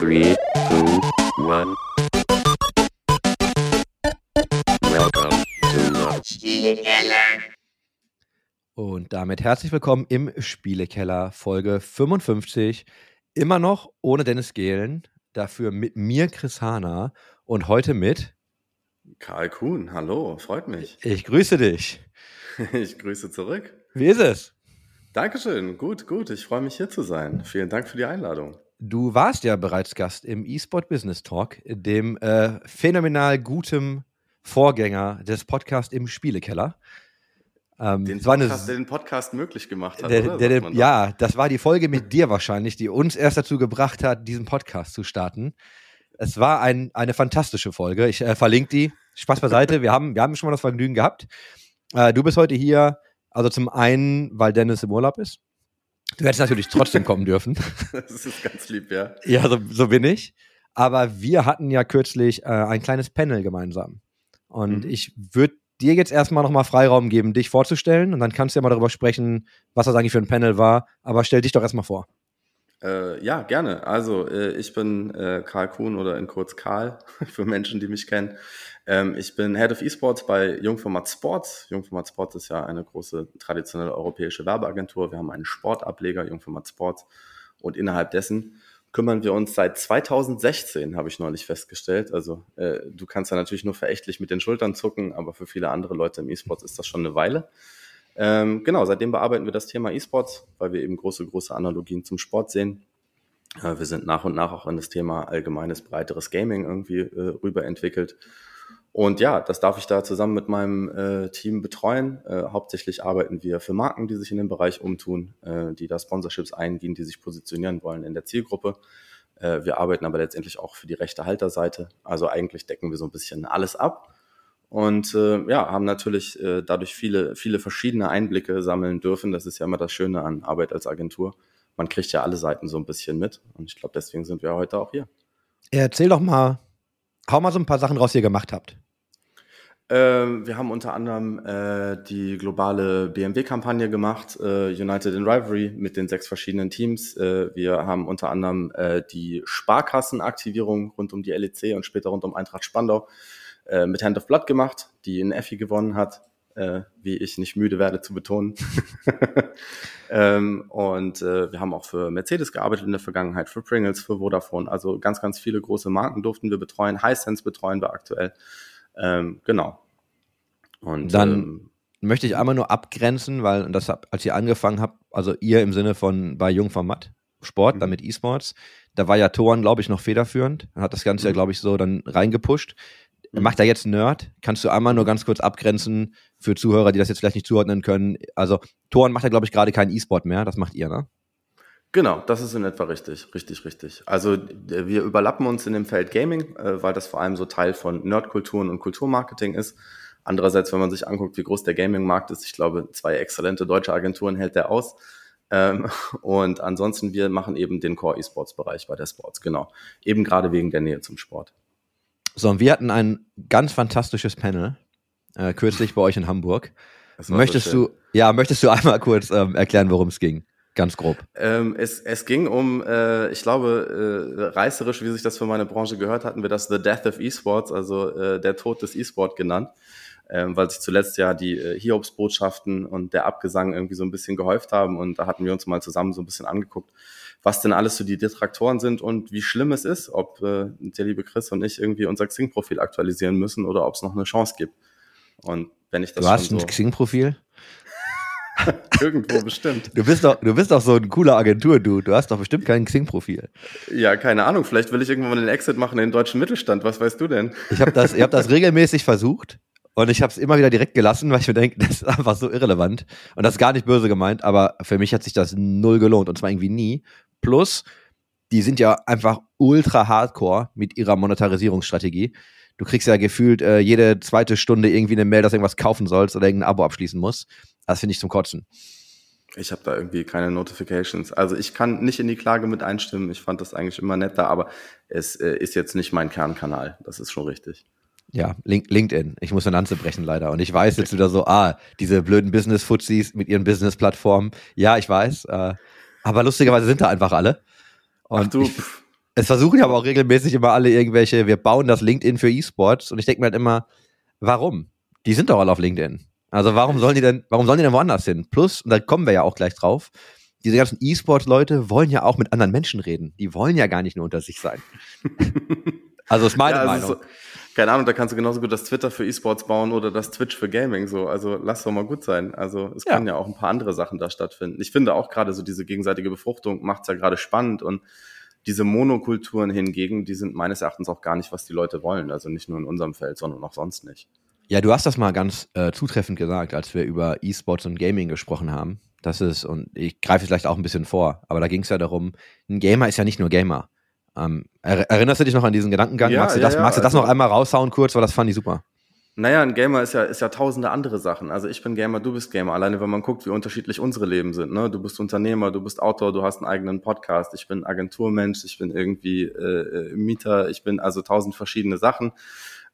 Three, two, one. Welcome to the Und damit herzlich willkommen im Spielekeller, Folge 55. Immer noch ohne Dennis Gehlen, dafür mit mir Chris Hahner und heute mit. Karl Kuhn, hallo, freut mich. Ich grüße dich. Ich grüße zurück. Wie ist es? Dankeschön, gut, gut. Ich freue mich hier zu sein. Vielen Dank für die Einladung. Du warst ja bereits Gast im eSport Business Talk, dem äh, phänomenal gutem Vorgänger des Podcasts im Spielekeller. Ähm, den, Podcast, der den Podcast möglich gemacht hat. Der, der, der, ja, das war die Folge mit dir wahrscheinlich, die uns erst dazu gebracht hat, diesen Podcast zu starten. Es war ein, eine fantastische Folge. Ich äh, verlinke die. Spaß beiseite. Wir haben, wir haben schon mal das Vergnügen gehabt. Äh, du bist heute hier, also zum einen, weil Dennis im Urlaub ist. Du hättest natürlich trotzdem kommen dürfen. Das ist ganz lieb, ja. Ja, so, so bin ich. Aber wir hatten ja kürzlich äh, ein kleines Panel gemeinsam. Und mhm. ich würde dir jetzt erstmal nochmal Freiraum geben, dich vorzustellen. Und dann kannst du ja mal darüber sprechen, was das eigentlich für ein Panel war. Aber stell dich doch erstmal vor. Äh, ja, gerne. Also, äh, ich bin äh, Karl Kuhn oder in kurz Karl für Menschen, die mich kennen. Ähm, ich bin Head of Esports bei Jungformat Sports. Jungformat Sports ist ja eine große traditionelle europäische Werbeagentur. Wir haben einen Sportableger, Jungformat Sports. Und innerhalb dessen kümmern wir uns seit 2016, habe ich neulich festgestellt. Also äh, du kannst ja natürlich nur verächtlich mit den Schultern zucken, aber für viele andere Leute im E-Sports ist das schon eine Weile. Ähm, genau, seitdem bearbeiten wir das Thema E-Sports, weil wir eben große, große Analogien zum Sport sehen. Äh, wir sind nach und nach auch in das Thema allgemeines, breiteres Gaming irgendwie äh, rüber entwickelt. Und ja, das darf ich da zusammen mit meinem äh, Team betreuen. Äh, hauptsächlich arbeiten wir für Marken, die sich in dem Bereich umtun, äh, die da Sponsorships eingehen, die sich positionieren wollen in der Zielgruppe. Äh, wir arbeiten aber letztendlich auch für die rechte Halterseite. Also eigentlich decken wir so ein bisschen alles ab und äh, ja, haben natürlich äh, dadurch viele, viele verschiedene Einblicke sammeln dürfen. Das ist ja immer das Schöne an Arbeit als Agentur. Man kriegt ja alle Seiten so ein bisschen mit und ich glaube, deswegen sind wir heute auch hier. Erzähl doch mal, hau mal so ein paar Sachen raus, die ihr gemacht habt. Ähm, wir haben unter anderem äh, die globale BMW-Kampagne gemacht, äh, United in Rivalry mit den sechs verschiedenen Teams. Äh, wir haben unter anderem äh, die Sparkassenaktivierung rund um die LEC und später rund um Eintracht Spandau äh, mit Hand of Blood gemacht, die in Effi gewonnen hat, äh, wie ich nicht müde werde zu betonen. ähm, und äh, wir haben auch für Mercedes gearbeitet in der Vergangenheit, für Pringles, für Vodafone. Also ganz, ganz viele große Marken durften wir betreuen. Hisense betreuen wir aktuell. Ähm, genau. Und dann ähm, möchte ich einmal nur abgrenzen, weil das als ihr angefangen habt, also ihr im Sinne von bei Jungformat Sport, mhm. damit E-Sports, da war ja Toran, glaube ich, noch federführend, hat das Ganze mhm. ja, glaube ich, so dann reingepusht. Mhm. Macht er jetzt Nerd? Kannst du einmal nur ganz kurz abgrenzen für Zuhörer, die das jetzt vielleicht nicht zuordnen können? Also, Toren macht ja, glaube ich, gerade keinen E-Sport mehr. Das macht ihr, ne? Genau, das ist in etwa richtig, richtig, richtig. Also wir überlappen uns in dem Feld Gaming, äh, weil das vor allem so Teil von Nerdkulturen und Kulturmarketing ist. Andererseits, wenn man sich anguckt, wie groß der Gaming-Markt ist, ich glaube, zwei exzellente deutsche Agenturen hält der aus. Ähm, und ansonsten, wir machen eben den Core-E-Sports-Bereich bei der Sports, genau. Eben gerade wegen der Nähe zum Sport. So, und wir hatten ein ganz fantastisches Panel äh, kürzlich bei euch in Hamburg. Möchtest so du, ja, möchtest du einmal kurz ähm, erklären, worum es ging? Ganz grob. Ähm, es, es ging um, äh, ich glaube, äh, reißerisch, wie sich das für meine Branche gehört, hatten wir das The Death of Esports, also äh, der Tod des E-Sport genannt, ähm, weil sich zuletzt ja die äh, Hiobs-Botschaften und der Abgesang irgendwie so ein bisschen gehäuft haben und da hatten wir uns mal zusammen so ein bisschen angeguckt, was denn alles so die Detraktoren sind und wie schlimm es ist, ob äh, der liebe Chris und ich irgendwie unser Xing-Profil aktualisieren müssen oder ob es noch eine Chance gibt. Und wenn ich das Du hast ein so Xing-Profil? Irgendwo bestimmt. Du bist doch, du bist doch so ein cooler Agentur, du. Du hast doch bestimmt kein Xing-Profil. Ja, keine Ahnung. Vielleicht will ich irgendwann mal den Exit machen in den deutschen Mittelstand. Was weißt du denn? Ich habe das, ich hab das regelmäßig versucht und ich habe es immer wieder direkt gelassen, weil ich mir denke, das ist einfach so irrelevant. Und das ist gar nicht böse gemeint, aber für mich hat sich das null gelohnt und zwar irgendwie nie. Plus, die sind ja einfach ultra hardcore mit ihrer Monetarisierungsstrategie. Du kriegst ja gefühlt äh, jede zweite Stunde irgendwie eine Mail, dass du irgendwas kaufen sollst oder irgendein Abo abschließen musst. Das finde ich zum Kotzen. Ich habe da irgendwie keine Notifications. Also ich kann nicht in die Klage mit einstimmen. Ich fand das eigentlich immer netter, aber es äh, ist jetzt nicht mein Kernkanal. Das ist schon richtig. Ja, LinkedIn. Ich muss eine Lanze brechen leider. Und ich weiß jetzt wieder so, ah, diese blöden Business-Fuzis mit ihren Business-Plattformen. Ja, ich weiß. Äh, aber lustigerweise sind da einfach alle. Und Ach du. Ich, Es versuchen ja aber auch regelmäßig immer alle irgendwelche, wir bauen das LinkedIn für E-Sports und ich denke mir halt immer, warum? Die sind doch alle auf LinkedIn. Also warum sollen die denn, warum sollen die denn woanders hin? Plus, und da kommen wir ja auch gleich drauf, diese ganzen E-Sports-Leute wollen ja auch mit anderen Menschen reden. Die wollen ja gar nicht nur unter sich sein. also ist meine ja, also Meinung. So, keine Ahnung, da kannst du genauso gut das Twitter für E-Sports bauen oder das Twitch für Gaming. So, also lass doch mal gut sein. Also es ja. können ja auch ein paar andere Sachen da stattfinden. Ich finde auch gerade so diese gegenseitige Befruchtung macht es ja gerade spannend und diese Monokulturen hingegen, die sind meines Erachtens auch gar nicht, was die Leute wollen. Also nicht nur in unserem Feld, sondern auch sonst nicht. Ja, du hast das mal ganz äh, zutreffend gesagt, als wir über E-Sports und Gaming gesprochen haben. Das ist, und ich greife vielleicht auch ein bisschen vor, aber da ging es ja darum, ein Gamer ist ja nicht nur Gamer. Ähm, er, erinnerst du dich noch an diesen Gedankengang? Ja, magst du, das, ja, magst du das also, noch einmal raushauen kurz, weil das fand ich super. Naja, ein Gamer ist ja, ist ja tausende andere Sachen. Also ich bin Gamer, du bist Gamer. Alleine wenn man guckt, wie unterschiedlich unsere Leben sind. Ne? Du bist Unternehmer, du bist Autor, du hast einen eigenen Podcast. Ich bin Agenturmensch, ich bin irgendwie äh, äh Mieter, ich bin also tausend verschiedene Sachen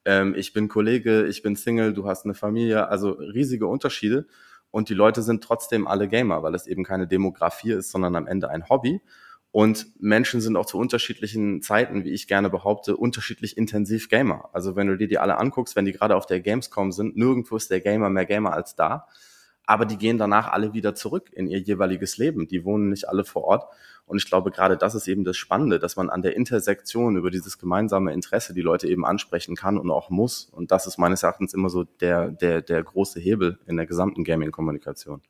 ähm, ich bin Kollege, ich bin Single, du hast eine Familie, also riesige Unterschiede. Und die Leute sind trotzdem alle Gamer, weil es eben keine Demografie ist, sondern am Ende ein Hobby. Und Menschen sind auch zu unterschiedlichen Zeiten, wie ich gerne behaupte, unterschiedlich intensiv Gamer. Also wenn du dir die alle anguckst, wenn die gerade auf der Gamescom sind, nirgendwo ist der Gamer mehr Gamer als da. Aber die gehen danach alle wieder zurück in ihr jeweiliges Leben. Die wohnen nicht alle vor Ort. Und ich glaube, gerade das ist eben das Spannende, dass man an der Intersektion über dieses gemeinsame Interesse die Leute eben ansprechen kann und auch muss. Und das ist meines Erachtens immer so der, der, der große Hebel in der gesamten Gaming-Kommunikation.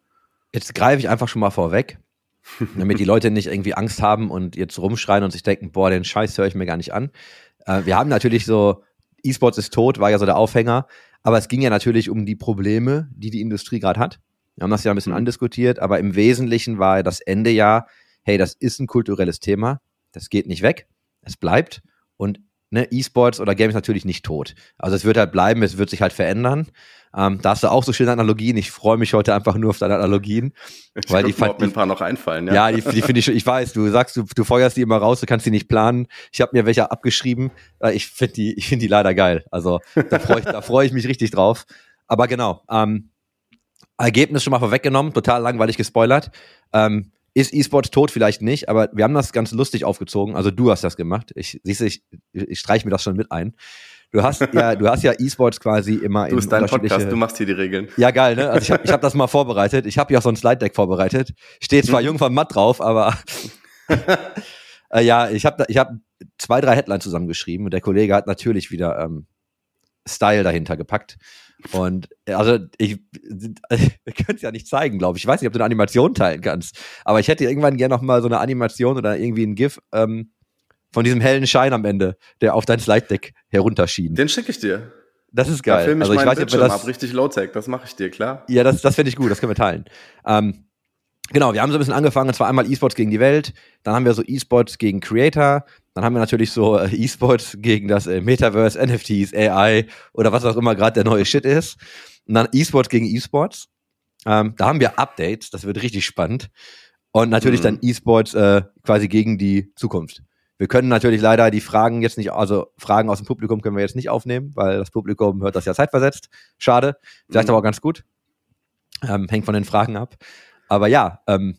Jetzt greife ich einfach schon mal vorweg, damit die Leute nicht irgendwie Angst haben und jetzt rumschreien und sich denken, boah, den Scheiß höre ich mir gar nicht an. Äh, wir haben natürlich so, E-Sports ist tot, war ja so der Aufhänger, aber es ging ja natürlich um die Probleme, die die Industrie gerade hat. Wir haben das ja ein bisschen mhm. andiskutiert, aber im Wesentlichen war das Ende ja, hey, das ist ein kulturelles Thema, das geht nicht weg, es bleibt und ne, E-Sports oder Games natürlich nicht tot. Also es wird halt bleiben, es wird sich halt verändern. Ähm, da hast du auch so schöne Analogien. Ich freue mich heute einfach nur auf deine Analogien. Ich weil die fand, mir ein paar noch einfallen. Ja, ja die, die finde ich, ich weiß, du sagst, du, du feuerst die immer raus, du kannst die nicht planen. Ich habe mir welche abgeschrieben. Äh, ich finde die, ich finde die leider geil. Also da freue ich, da freue ich mich richtig drauf. Aber genau, ähm, Ergebnis schon mal vorweggenommen, total langweilig gespoilert. Ähm, ist E-Sport tot? Vielleicht nicht, aber wir haben das ganz lustig aufgezogen. Also du hast das gemacht. Ich, siehst du, ich, ich streiche mir das schon mit ein. Du hast ja, du hast ja E-Sports quasi immer Du bist dein Podcast, du machst hier die Regeln. Ja, geil, ne? Also ich habe ich hab das mal vorbereitet. Ich habe ja auch so ein Slide-Deck vorbereitet. Steht zwar mhm. jung vom Matt drauf, aber äh, ja, ich habe ich hab zwei, drei Headlines zusammengeschrieben und der Kollege hat natürlich wieder ähm, Style dahinter gepackt. Und also ich, wir können es ja nicht zeigen, glaube ich. Ich weiß nicht, ob du eine Animation teilen kannst. Aber ich hätte irgendwann gerne noch mal so eine Animation oder irgendwie ein GIF ähm, von diesem hellen Schein am Ende, der auf dein Slide-Deck herunterschien. Den schicke ich dir. Das ist geil. Da film ich also ich weiß nicht, ob das ab, richtig Low-Tech, das mache ich dir, klar. Ja, das, das finde ich gut, das können wir teilen. Ähm, genau, wir haben so ein bisschen angefangen, und zwar einmal E-Sports gegen die Welt, dann haben wir so E-Sports gegen Creator, dann haben wir natürlich so äh, E-Sports gegen das äh, Metaverse, NFTs, AI oder was auch immer gerade der neue Shit ist. Und dann E-Sports gegen E-Sports. Ähm, da haben wir Updates, das wird richtig spannend. Und natürlich mhm. dann E-Sports äh, quasi gegen die Zukunft. Wir können natürlich leider die Fragen jetzt nicht, also Fragen aus dem Publikum können wir jetzt nicht aufnehmen, weil das Publikum hört das ja zeitversetzt. Schade. Vielleicht mhm. aber auch ganz gut. Ähm, hängt von den Fragen ab. Aber ja, ähm,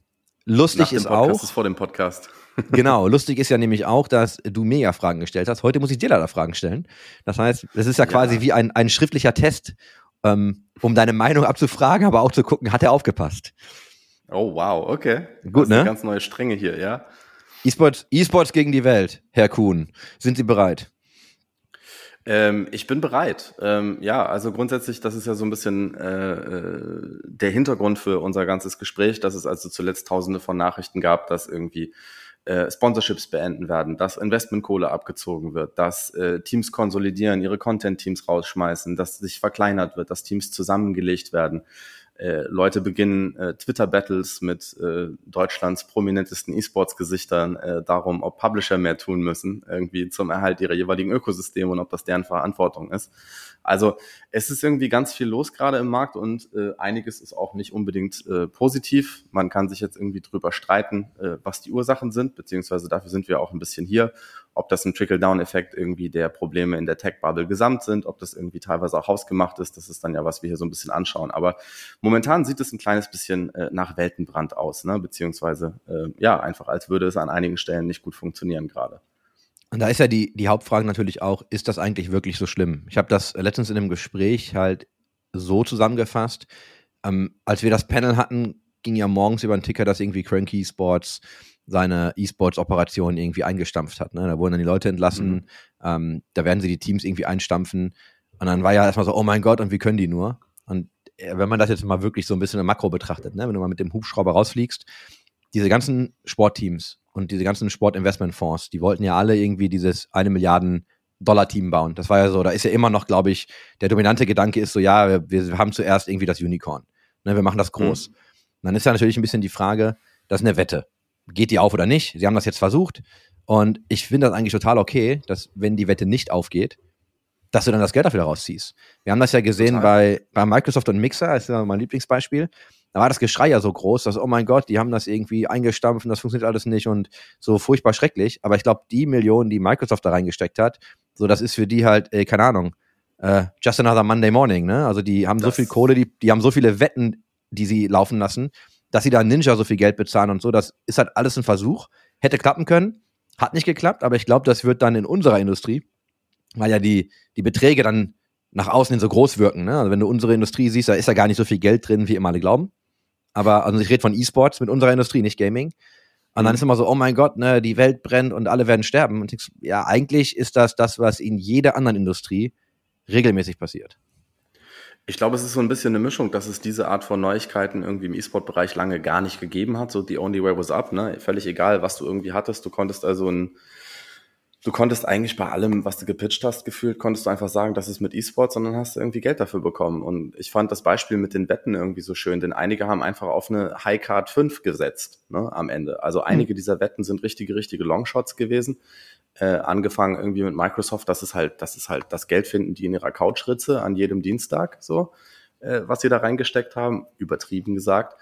lustig ist Podcast auch. Ist vor dem Podcast. genau, lustig ist ja nämlich auch, dass du mir ja Fragen gestellt hast. Heute muss ich dir leider Fragen stellen. Das heißt, es ist ja quasi ja. wie ein, ein schriftlicher Test, ähm, um deine Meinung abzufragen, aber auch zu gucken, hat er aufgepasst. Oh, wow, okay. Gut, das ne? ganz neue Stränge hier, ja. E-Sports e gegen die Welt, Herr Kuhn. Sind Sie bereit? Ähm, ich bin bereit. Ähm, ja, also grundsätzlich, das ist ja so ein bisschen äh, äh, der Hintergrund für unser ganzes Gespräch, dass es also zuletzt tausende von Nachrichten gab, dass irgendwie äh, Sponsorships beenden werden, dass Investmentkohle abgezogen wird, dass äh, Teams konsolidieren, ihre Content-Teams rausschmeißen, dass sich verkleinert wird, dass Teams zusammengelegt werden. Äh, Leute beginnen äh, Twitter-Battles mit äh, Deutschlands prominentesten E-Sports-Gesichtern äh, darum, ob Publisher mehr tun müssen, irgendwie zum Erhalt ihrer jeweiligen Ökosysteme und ob das deren Verantwortung ist. Also es ist irgendwie ganz viel los gerade im Markt und äh, einiges ist auch nicht unbedingt äh, positiv. Man kann sich jetzt irgendwie drüber streiten, äh, was die Ursachen sind, beziehungsweise dafür sind wir auch ein bisschen hier, ob das ein Trickle-Down-Effekt irgendwie der Probleme in der Tech-Bubble gesamt sind, ob das irgendwie teilweise auch hausgemacht ist. Das ist dann ja, was wir hier so ein bisschen anschauen. Aber momentan sieht es ein kleines bisschen äh, nach Weltenbrand aus, ne? beziehungsweise äh, ja, einfach als würde es an einigen Stellen nicht gut funktionieren gerade. Und da ist ja die, die Hauptfrage natürlich auch, ist das eigentlich wirklich so schlimm? Ich habe das letztens in einem Gespräch halt so zusammengefasst. Ähm, als wir das Panel hatten, ging ja morgens über den Ticker, dass irgendwie Cranky Sports seine E-Sports-Operation irgendwie eingestampft hat. Ne? Da wurden dann die Leute entlassen, mhm. ähm, da werden sie die Teams irgendwie einstampfen. Und dann war ja erstmal so, oh mein Gott, und wie können die nur? Und äh, wenn man das jetzt mal wirklich so ein bisschen im Makro betrachtet, ne? wenn du mal mit dem Hubschrauber rausfliegst, diese ganzen Sportteams und diese ganzen Sportinvestmentfonds, die wollten ja alle irgendwie dieses eine Milliarden Dollar-Team bauen. Das war ja so, da ist ja immer noch, glaube ich, der dominante Gedanke ist so, ja, wir, wir haben zuerst irgendwie das Unicorn. Ne, wir machen das groß. Mhm. Dann ist ja natürlich ein bisschen die Frage, das ist eine Wette geht die auf oder nicht? Sie haben das jetzt versucht. Und ich finde das eigentlich total okay, dass wenn die Wette nicht aufgeht, dass du dann das Geld dafür rausziehst. Wir haben das ja gesehen bei, bei Microsoft und Mixer, das ist ja mein Lieblingsbeispiel. Da war das Geschrei ja so groß, dass, oh mein Gott, die haben das irgendwie eingestampft und das funktioniert alles nicht und so furchtbar schrecklich. Aber ich glaube, die Millionen, die Microsoft da reingesteckt hat, so das ist für die halt, äh, keine Ahnung, äh, just another Monday morning, ne? Also die haben das so viel Kohle, die, die haben so viele Wetten, die sie laufen lassen dass sie da Ninja so viel Geld bezahlen und so, das ist halt alles ein Versuch. Hätte klappen können, hat nicht geklappt, aber ich glaube, das wird dann in unserer Industrie, weil ja die, die Beträge dann nach außen hin so groß wirken. Ne? Also wenn du unsere Industrie siehst, da ist ja gar nicht so viel Geld drin, wie immer alle glauben. Aber also ich rede von E-Sports mit unserer Industrie, nicht Gaming. Und dann ist immer so, oh mein Gott, ne, die Welt brennt und alle werden sterben. Und ich, ja, eigentlich ist das das, was in jeder anderen Industrie regelmäßig passiert. Ich glaube, es ist so ein bisschen eine Mischung, dass es diese Art von Neuigkeiten irgendwie im E-Sport-Bereich lange gar nicht gegeben hat. So the only way was up, ne? Völlig egal, was du irgendwie hattest. Du konntest also ein, du konntest eigentlich bei allem, was du gepitcht hast, gefühlt, konntest du einfach sagen, das ist mit E-Sport, sondern hast du irgendwie Geld dafür bekommen. Und ich fand das Beispiel mit den Wetten irgendwie so schön, denn einige haben einfach auf eine High Card 5 gesetzt, ne, am Ende. Also einige mhm. dieser Wetten sind richtige, richtige Longshots gewesen äh, angefangen irgendwie mit Microsoft, das ist halt, das ist halt das Geld finden die in ihrer Couchritze an jedem Dienstag, so, äh, was sie da reingesteckt haben, übertrieben gesagt.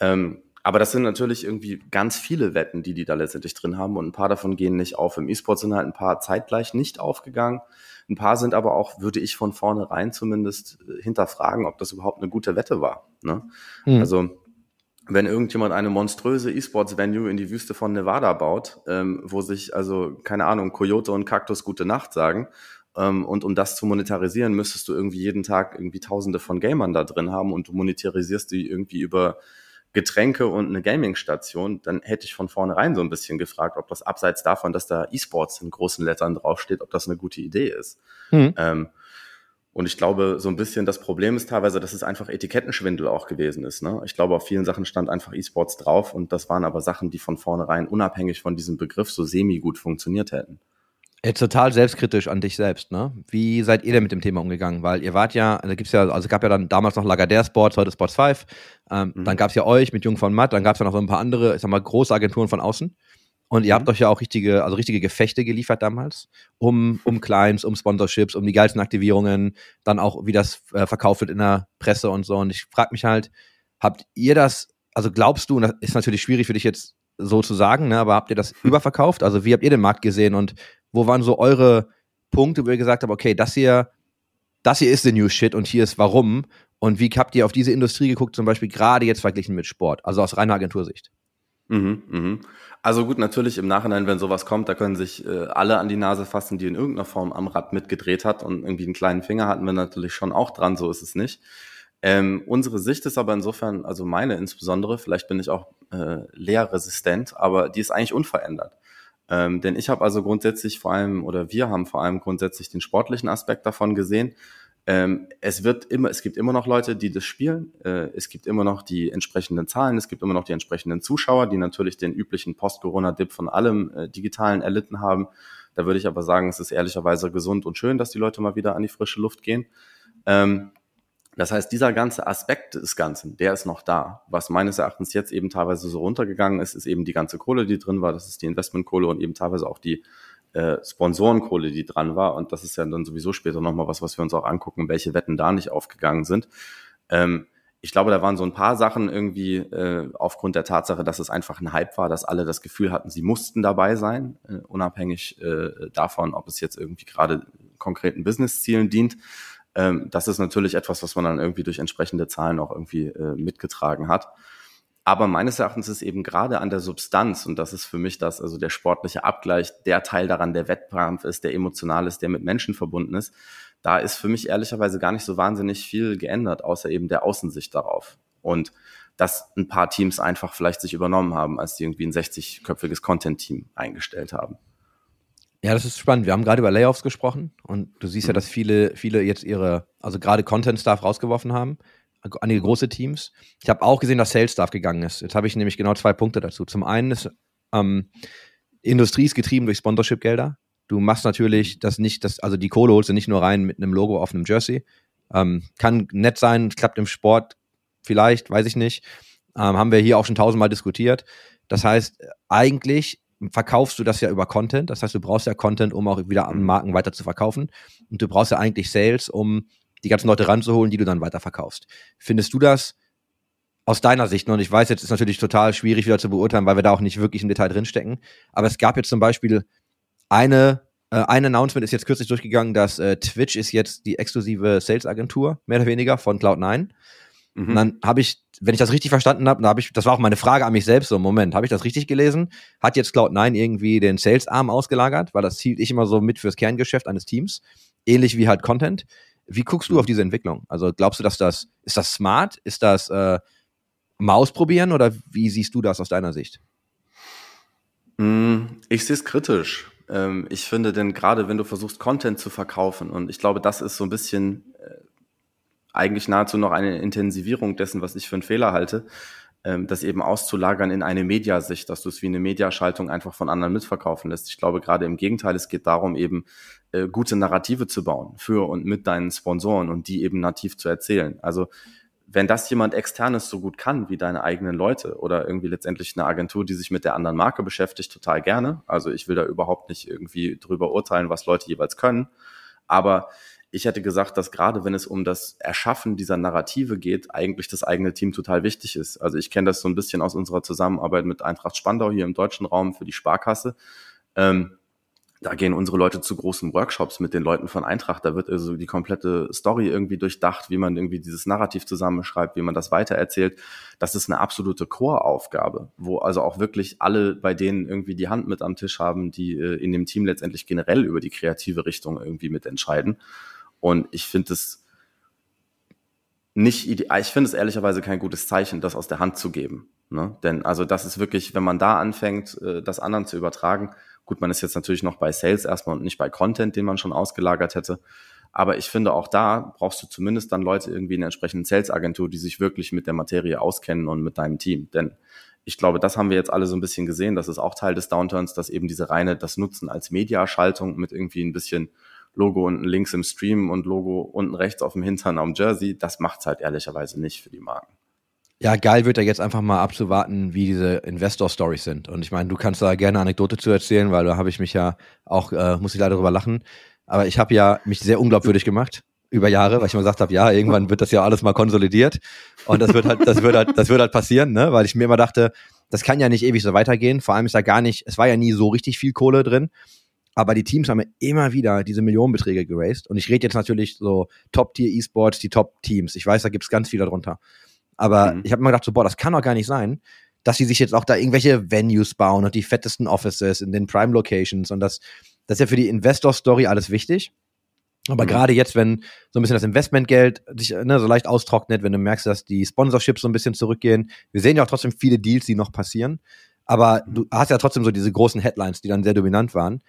Ähm, aber das sind natürlich irgendwie ganz viele Wetten, die die da letztendlich drin haben und ein paar davon gehen nicht auf. Im E-Sport sind halt ein paar zeitgleich nicht aufgegangen. Ein paar sind aber auch, würde ich von vornherein zumindest äh, hinterfragen, ob das überhaupt eine gute Wette war. Ne? Mhm. Also wenn irgendjemand eine monströse E-Sports-Venue in die Wüste von Nevada baut, ähm, wo sich also, keine Ahnung, Coyote und Kaktus gute Nacht sagen, ähm, und um das zu monetarisieren, müsstest du irgendwie jeden Tag irgendwie tausende von Gamern da drin haben und du monetarisierst die irgendwie über Getränke und eine Gaming-Station, dann hätte ich von vornherein so ein bisschen gefragt, ob das abseits davon, dass da E-Sports in großen Lettern draufsteht, ob das eine gute Idee ist. Mhm. Ähm, und ich glaube, so ein bisschen das Problem ist teilweise, dass es einfach Etikettenschwindel auch gewesen ist. Ne? Ich glaube, auf vielen Sachen stand einfach E-Sports drauf und das waren aber Sachen, die von vornherein unabhängig von diesem Begriff so semi-gut funktioniert hätten. Jetzt total selbstkritisch an dich selbst, ne? Wie seid ihr denn mit dem Thema umgegangen? Weil ihr wart ja, da gibt's ja, also gab ja dann damals noch Lagardère Sports, heute Sports 5. Ähm, mhm. Dann gab's ja euch mit Jung von Matt, dann gab's ja noch so ein paar andere, ich sag mal, große Agenturen von außen. Und ihr habt mhm. euch ja auch richtige, also richtige Gefechte geliefert damals, um, um Clients, um Sponsorships, um die geilsten Aktivierungen, dann auch, wie das äh, verkauft wird in der Presse und so. Und ich frage mich halt, habt ihr das, also glaubst du, und das ist natürlich schwierig für dich jetzt so zu sagen, ne, aber habt ihr das überverkauft? Also wie habt ihr den Markt gesehen und wo waren so eure Punkte, wo ihr gesagt habt, okay, das hier, das hier ist the new shit und hier ist warum? Und wie habt ihr auf diese Industrie geguckt, zum Beispiel gerade jetzt verglichen mit Sport, also aus reiner Agentursicht? Mhm, mhm. Also gut, natürlich im Nachhinein, wenn sowas kommt, da können sich äh, alle an die Nase fassen, die in irgendeiner Form am Rad mitgedreht hat und irgendwie einen kleinen Finger hatten wir natürlich schon auch dran, so ist es nicht. Ähm, unsere Sicht ist aber insofern, also meine insbesondere, vielleicht bin ich auch äh, lehrresistent, aber die ist eigentlich unverändert. Ähm, denn ich habe also grundsätzlich vor allem, oder wir haben vor allem grundsätzlich den sportlichen Aspekt davon gesehen ähm, es wird immer, es gibt immer noch Leute, die das spielen. Äh, es gibt immer noch die entsprechenden Zahlen. Es gibt immer noch die entsprechenden Zuschauer, die natürlich den üblichen Post-Corona-Dip von allem äh, Digitalen erlitten haben. Da würde ich aber sagen, es ist ehrlicherweise gesund und schön, dass die Leute mal wieder an die frische Luft gehen. Ähm, das heißt, dieser ganze Aspekt des Ganzen, der ist noch da. Was meines Erachtens jetzt eben teilweise so runtergegangen ist, ist eben die ganze Kohle, die drin war. Das ist die Investmentkohle und eben teilweise auch die äh, Sponsorenkohle, die dran war. Und das ist ja dann sowieso später nochmal was, was wir uns auch angucken, welche Wetten da nicht aufgegangen sind. Ähm, ich glaube, da waren so ein paar Sachen irgendwie äh, aufgrund der Tatsache, dass es einfach ein Hype war, dass alle das Gefühl hatten, sie mussten dabei sein, äh, unabhängig äh, davon, ob es jetzt irgendwie gerade konkreten Business-Zielen dient. Ähm, das ist natürlich etwas, was man dann irgendwie durch entsprechende Zahlen auch irgendwie äh, mitgetragen hat. Aber meines Erachtens ist eben gerade an der Substanz, und das ist für mich das, also der sportliche Abgleich, der Teil daran, der Wettkampf ist, der emotional ist, der mit Menschen verbunden ist, da ist für mich ehrlicherweise gar nicht so wahnsinnig viel geändert, außer eben der Außensicht darauf. Und dass ein paar Teams einfach vielleicht sich übernommen haben, als die irgendwie ein 60-köpfiges Content-Team eingestellt haben. Ja, das ist spannend. Wir haben gerade über Layoffs gesprochen und du siehst mhm. ja, dass viele, viele jetzt ihre, also gerade Content-Staff rausgeworfen haben, einige große Teams. Ich habe auch gesehen, dass Sales-Staff gegangen ist. Jetzt habe ich nämlich genau zwei Punkte dazu. Zum einen ist ähm, Industrie ist getrieben durch Sponsorship-Gelder. Du machst natürlich das nicht, das, also die Kohle holst du nicht nur rein mit einem Logo auf einem Jersey. Ähm, kann nett sein, klappt im Sport vielleicht, weiß ich nicht. Ähm, haben wir hier auch schon tausendmal diskutiert. Das heißt, eigentlich verkaufst du das ja über Content. Das heißt, du brauchst ja Content, um auch wieder an. Marken weiter zu verkaufen. Und du brauchst ja eigentlich Sales, um die ganzen Leute ranzuholen, die du dann weiter verkaufst. Findest du das aus deiner Sicht, und ich weiß, jetzt ist natürlich total schwierig wieder zu beurteilen, weil wir da auch nicht wirklich im Detail drinstecken, aber es gab jetzt zum Beispiel eine, äh, ein Announcement ist jetzt kürzlich durchgegangen, dass äh, Twitch ist jetzt die exklusive Sales-Agentur, mehr oder weniger, von Cloud9. Mhm. Und dann habe ich, wenn ich das richtig verstanden habe, habe ich, das war auch meine Frage an mich selbst, so Moment, habe ich das richtig gelesen? Hat jetzt Cloud9 irgendwie den Sales-Arm ausgelagert? Weil das zielt ich immer so mit fürs Kerngeschäft eines Teams. Ähnlich wie halt Content. Wie guckst du auf diese Entwicklung? Also glaubst du, dass das, ist das smart? Ist das äh, mal oder wie siehst du das aus deiner Sicht? Mm, ich sehe es kritisch. Ähm, ich finde denn gerade, wenn du versuchst, Content zu verkaufen, und ich glaube, das ist so ein bisschen äh, eigentlich nahezu noch eine Intensivierung dessen, was ich für einen Fehler halte, ähm, das eben auszulagern in eine Mediasicht, dass du es wie eine Mediaschaltung einfach von anderen mitverkaufen lässt. Ich glaube gerade im Gegenteil, es geht darum, eben äh, gute Narrative zu bauen für und mit deinen Sponsoren und die eben nativ zu erzählen. Also wenn das jemand externes so gut kann wie deine eigenen Leute oder irgendwie letztendlich eine Agentur, die sich mit der anderen Marke beschäftigt, total gerne. Also ich will da überhaupt nicht irgendwie drüber urteilen, was Leute jeweils können. Aber ich hätte gesagt, dass gerade wenn es um das Erschaffen dieser Narrative geht, eigentlich das eigene Team total wichtig ist. Also ich kenne das so ein bisschen aus unserer Zusammenarbeit mit Eintracht Spandau hier im deutschen Raum für die Sparkasse. Ähm, da gehen unsere Leute zu großen Workshops mit den Leuten von Eintracht. Da wird also die komplette Story irgendwie durchdacht, wie man irgendwie dieses Narrativ zusammenschreibt, wie man das weitererzählt. Das ist eine absolute Core-Aufgabe, wo also auch wirklich alle bei denen irgendwie die Hand mit am Tisch haben, die äh, in dem Team letztendlich generell über die kreative Richtung irgendwie mitentscheiden. Und ich finde es nicht ideal. Ich finde es ehrlicherweise kein gutes Zeichen, das aus der Hand zu geben. Ne? Denn also das ist wirklich, wenn man da anfängt, äh, das anderen zu übertragen. Gut, man ist jetzt natürlich noch bei Sales erstmal und nicht bei Content, den man schon ausgelagert hätte. Aber ich finde, auch da brauchst du zumindest dann Leute irgendwie in der entsprechenden Sales-Agentur, die sich wirklich mit der Materie auskennen und mit deinem Team. Denn ich glaube, das haben wir jetzt alle so ein bisschen gesehen. Das ist auch Teil des Downturns, dass eben diese reine, das Nutzen als Mediaschaltung mit irgendwie ein bisschen Logo unten links im Stream und Logo unten rechts auf dem Hintern am Jersey, das macht's halt ehrlicherweise nicht für die Marken. Ja, geil wird ja jetzt einfach mal abzuwarten, wie diese Investor-Stories sind. Und ich meine, du kannst da gerne Anekdote zu erzählen, weil da habe ich mich ja auch, äh, muss ich leider drüber lachen, aber ich habe ja mich sehr unglaubwürdig gemacht über Jahre, weil ich immer gesagt habe, ja, irgendwann wird das ja alles mal konsolidiert und das wird halt, das wird halt, das wird halt passieren, ne? Weil ich mir immer dachte, das kann ja nicht ewig so weitergehen. Vor allem ist da gar nicht, es war ja nie so richtig viel Kohle drin. Aber die Teams haben ja immer wieder diese Millionenbeträge geraced. Und ich rede jetzt natürlich so Top-Tier-E-Sports, die Top-Teams. Ich weiß, da gibt es ganz viele darunter. Aber mhm. ich habe immer gedacht, so, boah, das kann doch gar nicht sein, dass sie sich jetzt auch da irgendwelche Venues bauen und die fettesten Offices in den Prime-Locations. Und das, das ist ja für die Investor-Story alles wichtig. Aber mhm. gerade jetzt, wenn so ein bisschen das Investmentgeld sich ne, so leicht austrocknet, wenn du merkst, dass die Sponsorships so ein bisschen zurückgehen, wir sehen ja auch trotzdem viele Deals, die noch passieren. Aber mhm. du hast ja trotzdem so diese großen Headlines, die dann sehr dominant waren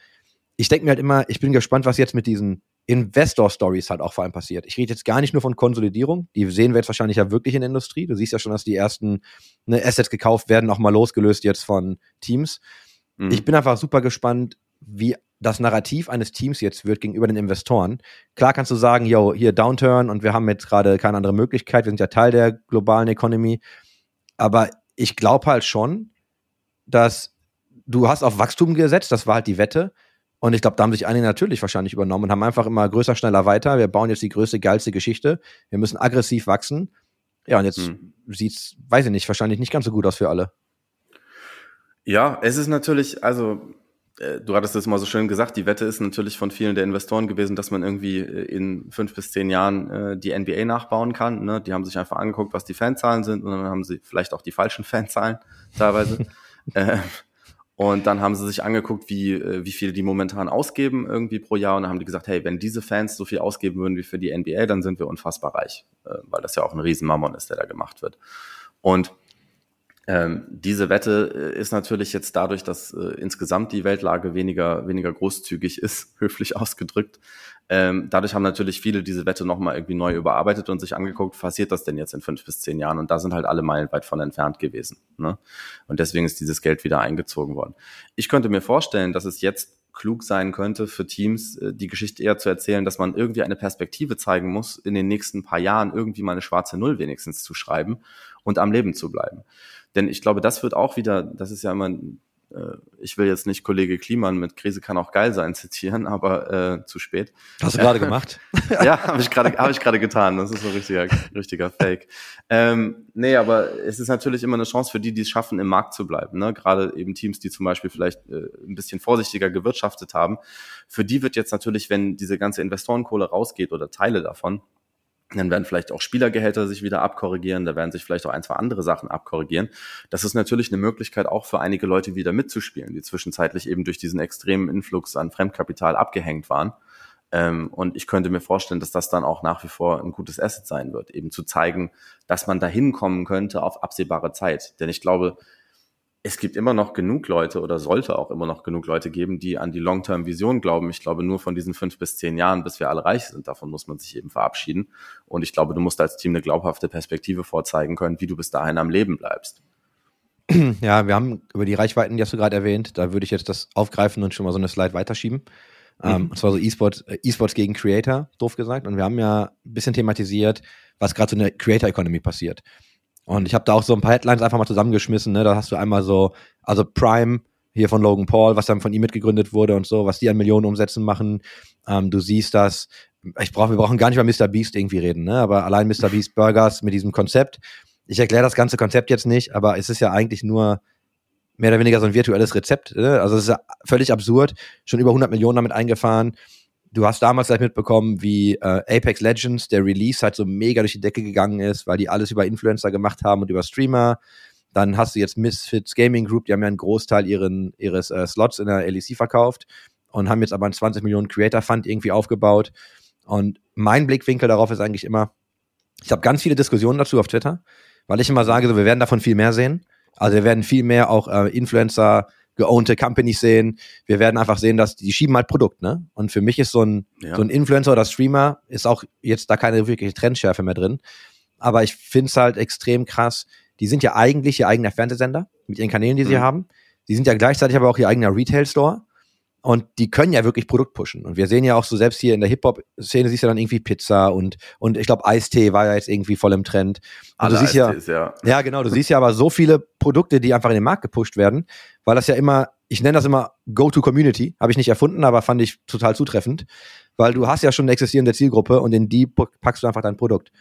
ich denke mir halt immer, ich bin gespannt, was jetzt mit diesen Investor-Stories halt auch vor allem passiert. Ich rede jetzt gar nicht nur von Konsolidierung, die sehen wir jetzt wahrscheinlich ja wirklich in der Industrie. Du siehst ja schon, dass die ersten ne, Assets gekauft werden, auch mal losgelöst jetzt von Teams. Mhm. Ich bin einfach super gespannt, wie das Narrativ eines Teams jetzt wird gegenüber den Investoren. Klar kannst du sagen, yo, hier Downturn und wir haben jetzt gerade keine andere Möglichkeit, wir sind ja Teil der globalen Economy. Aber ich glaube halt schon, dass du hast auf Wachstum gesetzt, das war halt die Wette. Und ich glaube, da haben sich einige natürlich wahrscheinlich übernommen und haben einfach immer größer, schneller weiter. Wir bauen jetzt die größte, geilste Geschichte. Wir müssen aggressiv wachsen. Ja, und jetzt hm. sieht's, weiß ich nicht, wahrscheinlich nicht ganz so gut aus für alle. Ja, es ist natürlich, also äh, du hattest es mal so schön gesagt, die Wette ist natürlich von vielen der Investoren gewesen, dass man irgendwie äh, in fünf bis zehn Jahren äh, die NBA nachbauen kann. Ne? Die haben sich einfach angeguckt, was die Fanzahlen sind und dann haben sie vielleicht auch die falschen Fanzahlen teilweise. äh, und dann haben sie sich angeguckt, wie, äh, wie viel die momentan ausgeben irgendwie pro Jahr und dann haben die gesagt, hey, wenn diese Fans so viel ausgeben würden wie für die NBA, dann sind wir unfassbar reich, äh, weil das ja auch ein Riesenmammon ist, der da gemacht wird. Und ähm, diese Wette äh, ist natürlich jetzt dadurch, dass äh, insgesamt die Weltlage weniger, weniger großzügig ist, höflich ausgedrückt. Ähm, dadurch haben natürlich viele diese Wette nochmal irgendwie neu überarbeitet und sich angeguckt, passiert das denn jetzt in fünf bis zehn Jahren? Und da sind halt alle meilenweit von entfernt gewesen. Ne? Und deswegen ist dieses Geld wieder eingezogen worden. Ich könnte mir vorstellen, dass es jetzt klug sein könnte für Teams, äh, die Geschichte eher zu erzählen, dass man irgendwie eine Perspektive zeigen muss, in den nächsten paar Jahren irgendwie mal eine schwarze Null wenigstens zu schreiben und am Leben zu bleiben. Denn ich glaube, das wird auch wieder, das ist ja immer, ich will jetzt nicht Kollege Kliman mit Krise kann auch geil sein zitieren, aber äh, zu spät. Hast du gerade gemacht? ja, habe ich gerade hab ich gerade getan. Das ist so richtiger, richtiger Fake. Ähm, nee, aber es ist natürlich immer eine Chance für die, die es schaffen, im Markt zu bleiben. Ne? Gerade eben Teams, die zum Beispiel vielleicht äh, ein bisschen vorsichtiger gewirtschaftet haben. Für die wird jetzt natürlich, wenn diese ganze Investorenkohle rausgeht oder Teile davon, dann werden vielleicht auch Spielergehälter sich wieder abkorrigieren, da werden sich vielleicht auch ein, zwei andere Sachen abkorrigieren. Das ist natürlich eine Möglichkeit auch für einige Leute wieder mitzuspielen, die zwischenzeitlich eben durch diesen extremen Influx an Fremdkapital abgehängt waren. Ähm, und ich könnte mir vorstellen, dass das dann auch nach wie vor ein gutes Asset sein wird, eben zu zeigen, dass man dahin kommen könnte auf absehbare Zeit. Denn ich glaube, es gibt immer noch genug Leute oder sollte auch immer noch genug Leute geben, die an die Long-Term-Vision glauben. Ich glaube, nur von diesen fünf bis zehn Jahren, bis wir alle reich sind, davon muss man sich eben verabschieden. Und ich glaube, du musst als Team eine glaubhafte Perspektive vorzeigen können, wie du bis dahin am Leben bleibst. Ja, wir haben über die Reichweiten, die hast du gerade erwähnt, da würde ich jetzt das aufgreifen und schon mal so eine Slide weiterschieben. Mhm. Ähm, und zwar so E-Sports, äh, E-Sports gegen Creator, doof gesagt. Und wir haben ja ein bisschen thematisiert, was gerade so in der Creator Economy passiert. Und ich habe da auch so ein paar Headlines einfach mal zusammengeschmissen. Ne? Da hast du einmal so, also Prime hier von Logan Paul, was dann von ihm mitgegründet wurde und so, was die an Millionen Umsätzen machen. Ähm, du siehst das. Ich brauche, wir brauchen gar nicht über Mr. Beast irgendwie reden, ne? Aber allein Mr. Beast Burgers mit diesem Konzept. Ich erkläre das ganze Konzept jetzt nicht, aber es ist ja eigentlich nur mehr oder weniger so ein virtuelles Rezept. Ne? Also es ist ja völlig absurd. Schon über 100 Millionen damit eingefahren du hast damals vielleicht mitbekommen, wie äh, Apex Legends, der Release halt so mega durch die Decke gegangen ist, weil die alles über Influencer gemacht haben und über Streamer. Dann hast du jetzt Misfits Gaming Group, die haben ja einen Großteil ihren, ihres äh, Slots in der LEC verkauft und haben jetzt aber einen 20 Millionen Creator Fund irgendwie aufgebaut. Und mein Blickwinkel darauf ist eigentlich immer, ich habe ganz viele Diskussionen dazu auf Twitter, weil ich immer sage, so, wir werden davon viel mehr sehen. Also wir werden viel mehr auch äh, Influencer geownte Companies sehen. Wir werden einfach sehen, dass die schieben halt Produkt, ne? Und für mich ist so ein, ja. so ein Influencer oder Streamer ist auch jetzt da keine wirkliche Trendschärfe mehr drin. Aber ich finde es halt extrem krass. Die sind ja eigentlich ihr eigener Fernsehsender mit ihren Kanälen, die mhm. sie haben. Die sind ja gleichzeitig aber auch ihr eigener Retail-Store. Und die können ja wirklich Produkt pushen. Und wir sehen ja auch so, selbst hier in der Hip-Hop-Szene siehst du dann irgendwie Pizza und, und ich glaube, Eistee war ja jetzt irgendwie voll im Trend. Und Alle du siehst ja, ja, ja, genau, du siehst ja aber so viele Produkte, die einfach in den Markt gepusht werden, weil das ja immer, ich nenne das immer Go-to-Community, habe ich nicht erfunden, aber fand ich total zutreffend, weil du hast ja schon eine existierende Zielgruppe und in die packst du einfach dein Produkt.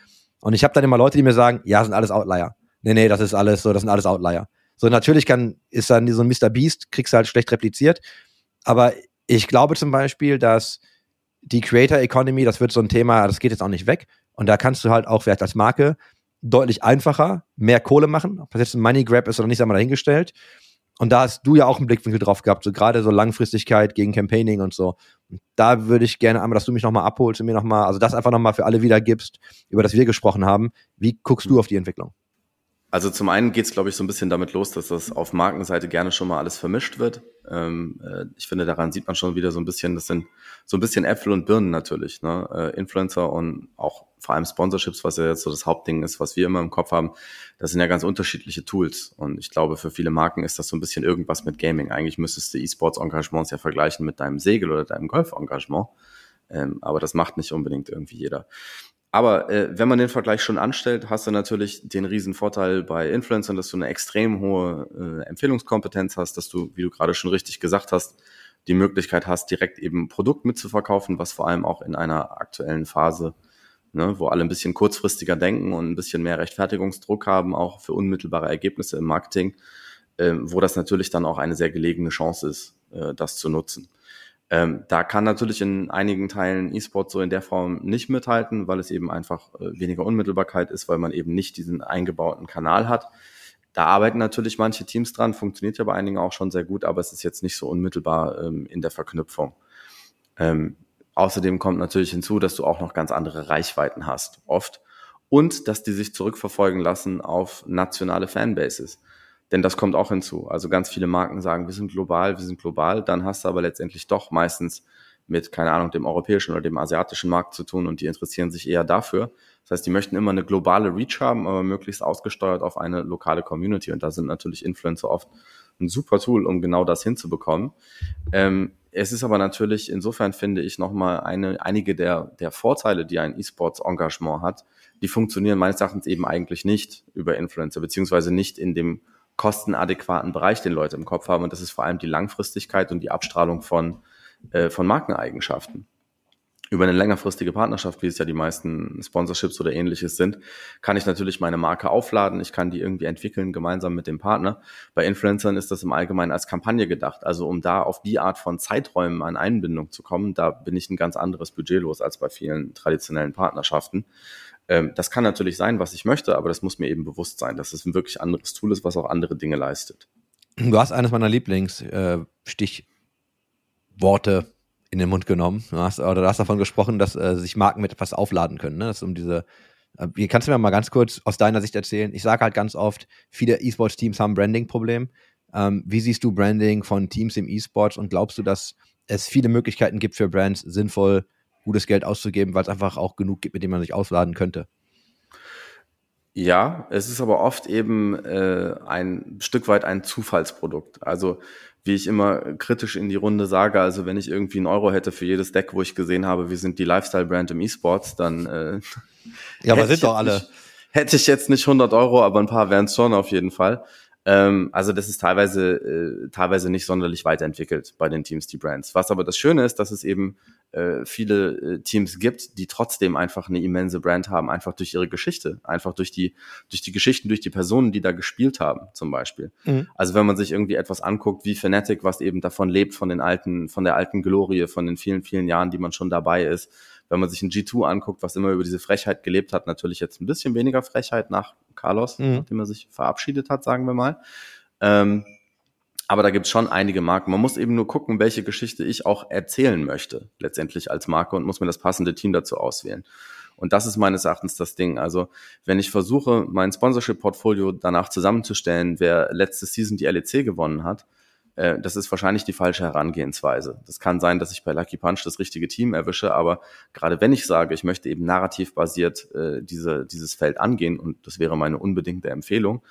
Und ich habe dann immer Leute, die mir sagen, ja, sind alles Outlier. Nee, nee, das ist alles so, das sind alles Outlier. So, natürlich kann, ist dann so ein Mr. Beast, kriegst du halt schlecht repliziert, aber ich glaube zum Beispiel, dass die Creator Economy, das wird so ein Thema, das geht jetzt auch nicht weg. Und da kannst du halt auch vielleicht als Marke deutlich einfacher mehr Kohle machen. Ob das jetzt ein Money Grab ist oder nicht, sei mal dahingestellt. Und da hast du ja auch einen Blickwinkel drauf gehabt, so gerade so Langfristigkeit gegen Campaigning und so. Und da würde ich gerne einmal, dass du mich nochmal abholst und mir nochmal, also das einfach nochmal für alle wiedergibst, über das wir gesprochen haben. Wie guckst du auf die Entwicklung? Also zum einen geht es, glaube ich, so ein bisschen damit los, dass das auf Markenseite gerne schon mal alles vermischt wird. Ähm, äh, ich finde, daran sieht man schon wieder so ein bisschen, das sind so ein bisschen Äpfel und Birnen natürlich. Ne? Äh, Influencer und auch vor allem Sponsorships, was ja jetzt so das Hauptding ist, was wir immer im Kopf haben, das sind ja ganz unterschiedliche Tools. Und ich glaube, für viele Marken ist das so ein bisschen irgendwas mit Gaming. Eigentlich müsstest du E-Sports-Engagements ja vergleichen mit deinem Segel- oder deinem Golf-Engagement. Ähm, aber das macht nicht unbedingt irgendwie jeder. Aber äh, wenn man den Vergleich schon anstellt, hast du natürlich den riesen Vorteil bei Influencern, dass du eine extrem hohe äh, Empfehlungskompetenz hast, dass du, wie du gerade schon richtig gesagt hast, die Möglichkeit hast, direkt eben Produkt mitzuverkaufen, was vor allem auch in einer aktuellen Phase, ne, wo alle ein bisschen kurzfristiger denken und ein bisschen mehr Rechtfertigungsdruck haben, auch für unmittelbare Ergebnisse im Marketing, äh, wo das natürlich dann auch eine sehr gelegene Chance ist, äh, das zu nutzen. Ähm, da kann natürlich in einigen Teilen E-Sport so in der Form nicht mithalten, weil es eben einfach äh, weniger Unmittelbarkeit ist, weil man eben nicht diesen eingebauten Kanal hat. Da arbeiten natürlich manche Teams dran, funktioniert ja bei einigen auch schon sehr gut, aber es ist jetzt nicht so unmittelbar ähm, in der Verknüpfung. Ähm, außerdem kommt natürlich hinzu, dass du auch noch ganz andere Reichweiten hast, oft. Und dass die sich zurückverfolgen lassen auf nationale Fanbases. Denn das kommt auch hinzu. Also ganz viele Marken sagen, wir sind global, wir sind global. Dann hast du aber letztendlich doch meistens mit, keine Ahnung, dem europäischen oder dem asiatischen Markt zu tun und die interessieren sich eher dafür. Das heißt, die möchten immer eine globale Reach haben, aber möglichst ausgesteuert auf eine lokale Community. Und da sind natürlich Influencer oft ein super Tool, um genau das hinzubekommen. Ähm, es ist aber natürlich, insofern finde ich nochmal eine, einige der, der Vorteile, die ein E-Sports-Engagement hat, die funktionieren meines Erachtens eben eigentlich nicht über Influencer, beziehungsweise nicht in dem kostenadäquaten Bereich, den Leute im Kopf haben. Und das ist vor allem die Langfristigkeit und die Abstrahlung von, äh, von Markeneigenschaften. Über eine längerfristige Partnerschaft, wie es ja die meisten Sponsorships oder ähnliches sind, kann ich natürlich meine Marke aufladen. Ich kann die irgendwie entwickeln, gemeinsam mit dem Partner. Bei Influencern ist das im Allgemeinen als Kampagne gedacht. Also um da auf die Art von Zeiträumen an Einbindung zu kommen, da bin ich ein ganz anderes Budget los als bei vielen traditionellen Partnerschaften. Ähm, das kann natürlich sein, was ich möchte, aber das muss mir eben bewusst sein, dass es ein wirklich anderes Tool ist, was auch andere Dinge leistet. Du hast eines meiner Lieblingsstichworte äh, in den Mund genommen. Du hast, oder du hast davon gesprochen, dass äh, sich Marken mit etwas aufladen können. Ne? Das um diese äh, kannst du mir mal ganz kurz aus deiner Sicht erzählen? Ich sage halt ganz oft, viele E-Sports-Teams haben Branding-Problem. Ähm, wie siehst du Branding von Teams im E-Sports und glaubst du, dass es viele Möglichkeiten gibt für Brands, sinnvoll gutes Geld auszugeben, weil es einfach auch genug gibt, mit dem man sich ausladen könnte. Ja, es ist aber oft eben äh, ein Stück weit ein Zufallsprodukt. Also wie ich immer kritisch in die Runde sage, also wenn ich irgendwie einen Euro hätte für jedes Deck, wo ich gesehen habe, wir sind die Lifestyle-Brand im E-Sports, dann äh, ja, aber sind doch alle. Nicht, hätte ich jetzt nicht 100 Euro, aber ein paar wären es schon auf jeden Fall. Ähm, also das ist teilweise, äh, teilweise nicht sonderlich weiterentwickelt bei den Teams, die Brands. Was aber das Schöne ist, dass es eben äh, viele äh, Teams gibt, die trotzdem einfach eine immense Brand haben, einfach durch ihre Geschichte, einfach durch die, durch die Geschichten, durch die Personen, die da gespielt haben, zum Beispiel. Mhm. Also wenn man sich irgendwie etwas anguckt, wie Fnatic, was eben davon lebt, von den alten, von der alten Glorie, von den vielen, vielen Jahren, die man schon dabei ist, wenn man sich ein G2 anguckt, was immer über diese Frechheit gelebt hat, natürlich jetzt ein bisschen weniger Frechheit nach Carlos, mhm. nachdem er sich verabschiedet hat, sagen wir mal. Ähm, aber da gibt es schon einige Marken. Man muss eben nur gucken, welche Geschichte ich auch erzählen möchte, letztendlich als Marke und muss mir das passende Team dazu auswählen. Und das ist meines Erachtens das Ding. Also, wenn ich versuche, mein Sponsorship-Portfolio danach zusammenzustellen, wer letzte Season die LEC gewonnen hat, äh, das ist wahrscheinlich die falsche Herangehensweise. Das kann sein, dass ich bei Lucky Punch das richtige Team erwische, aber gerade wenn ich sage, ich möchte eben narrativ basiert äh, diese, dieses Feld angehen, und das wäre meine unbedingte Empfehlung,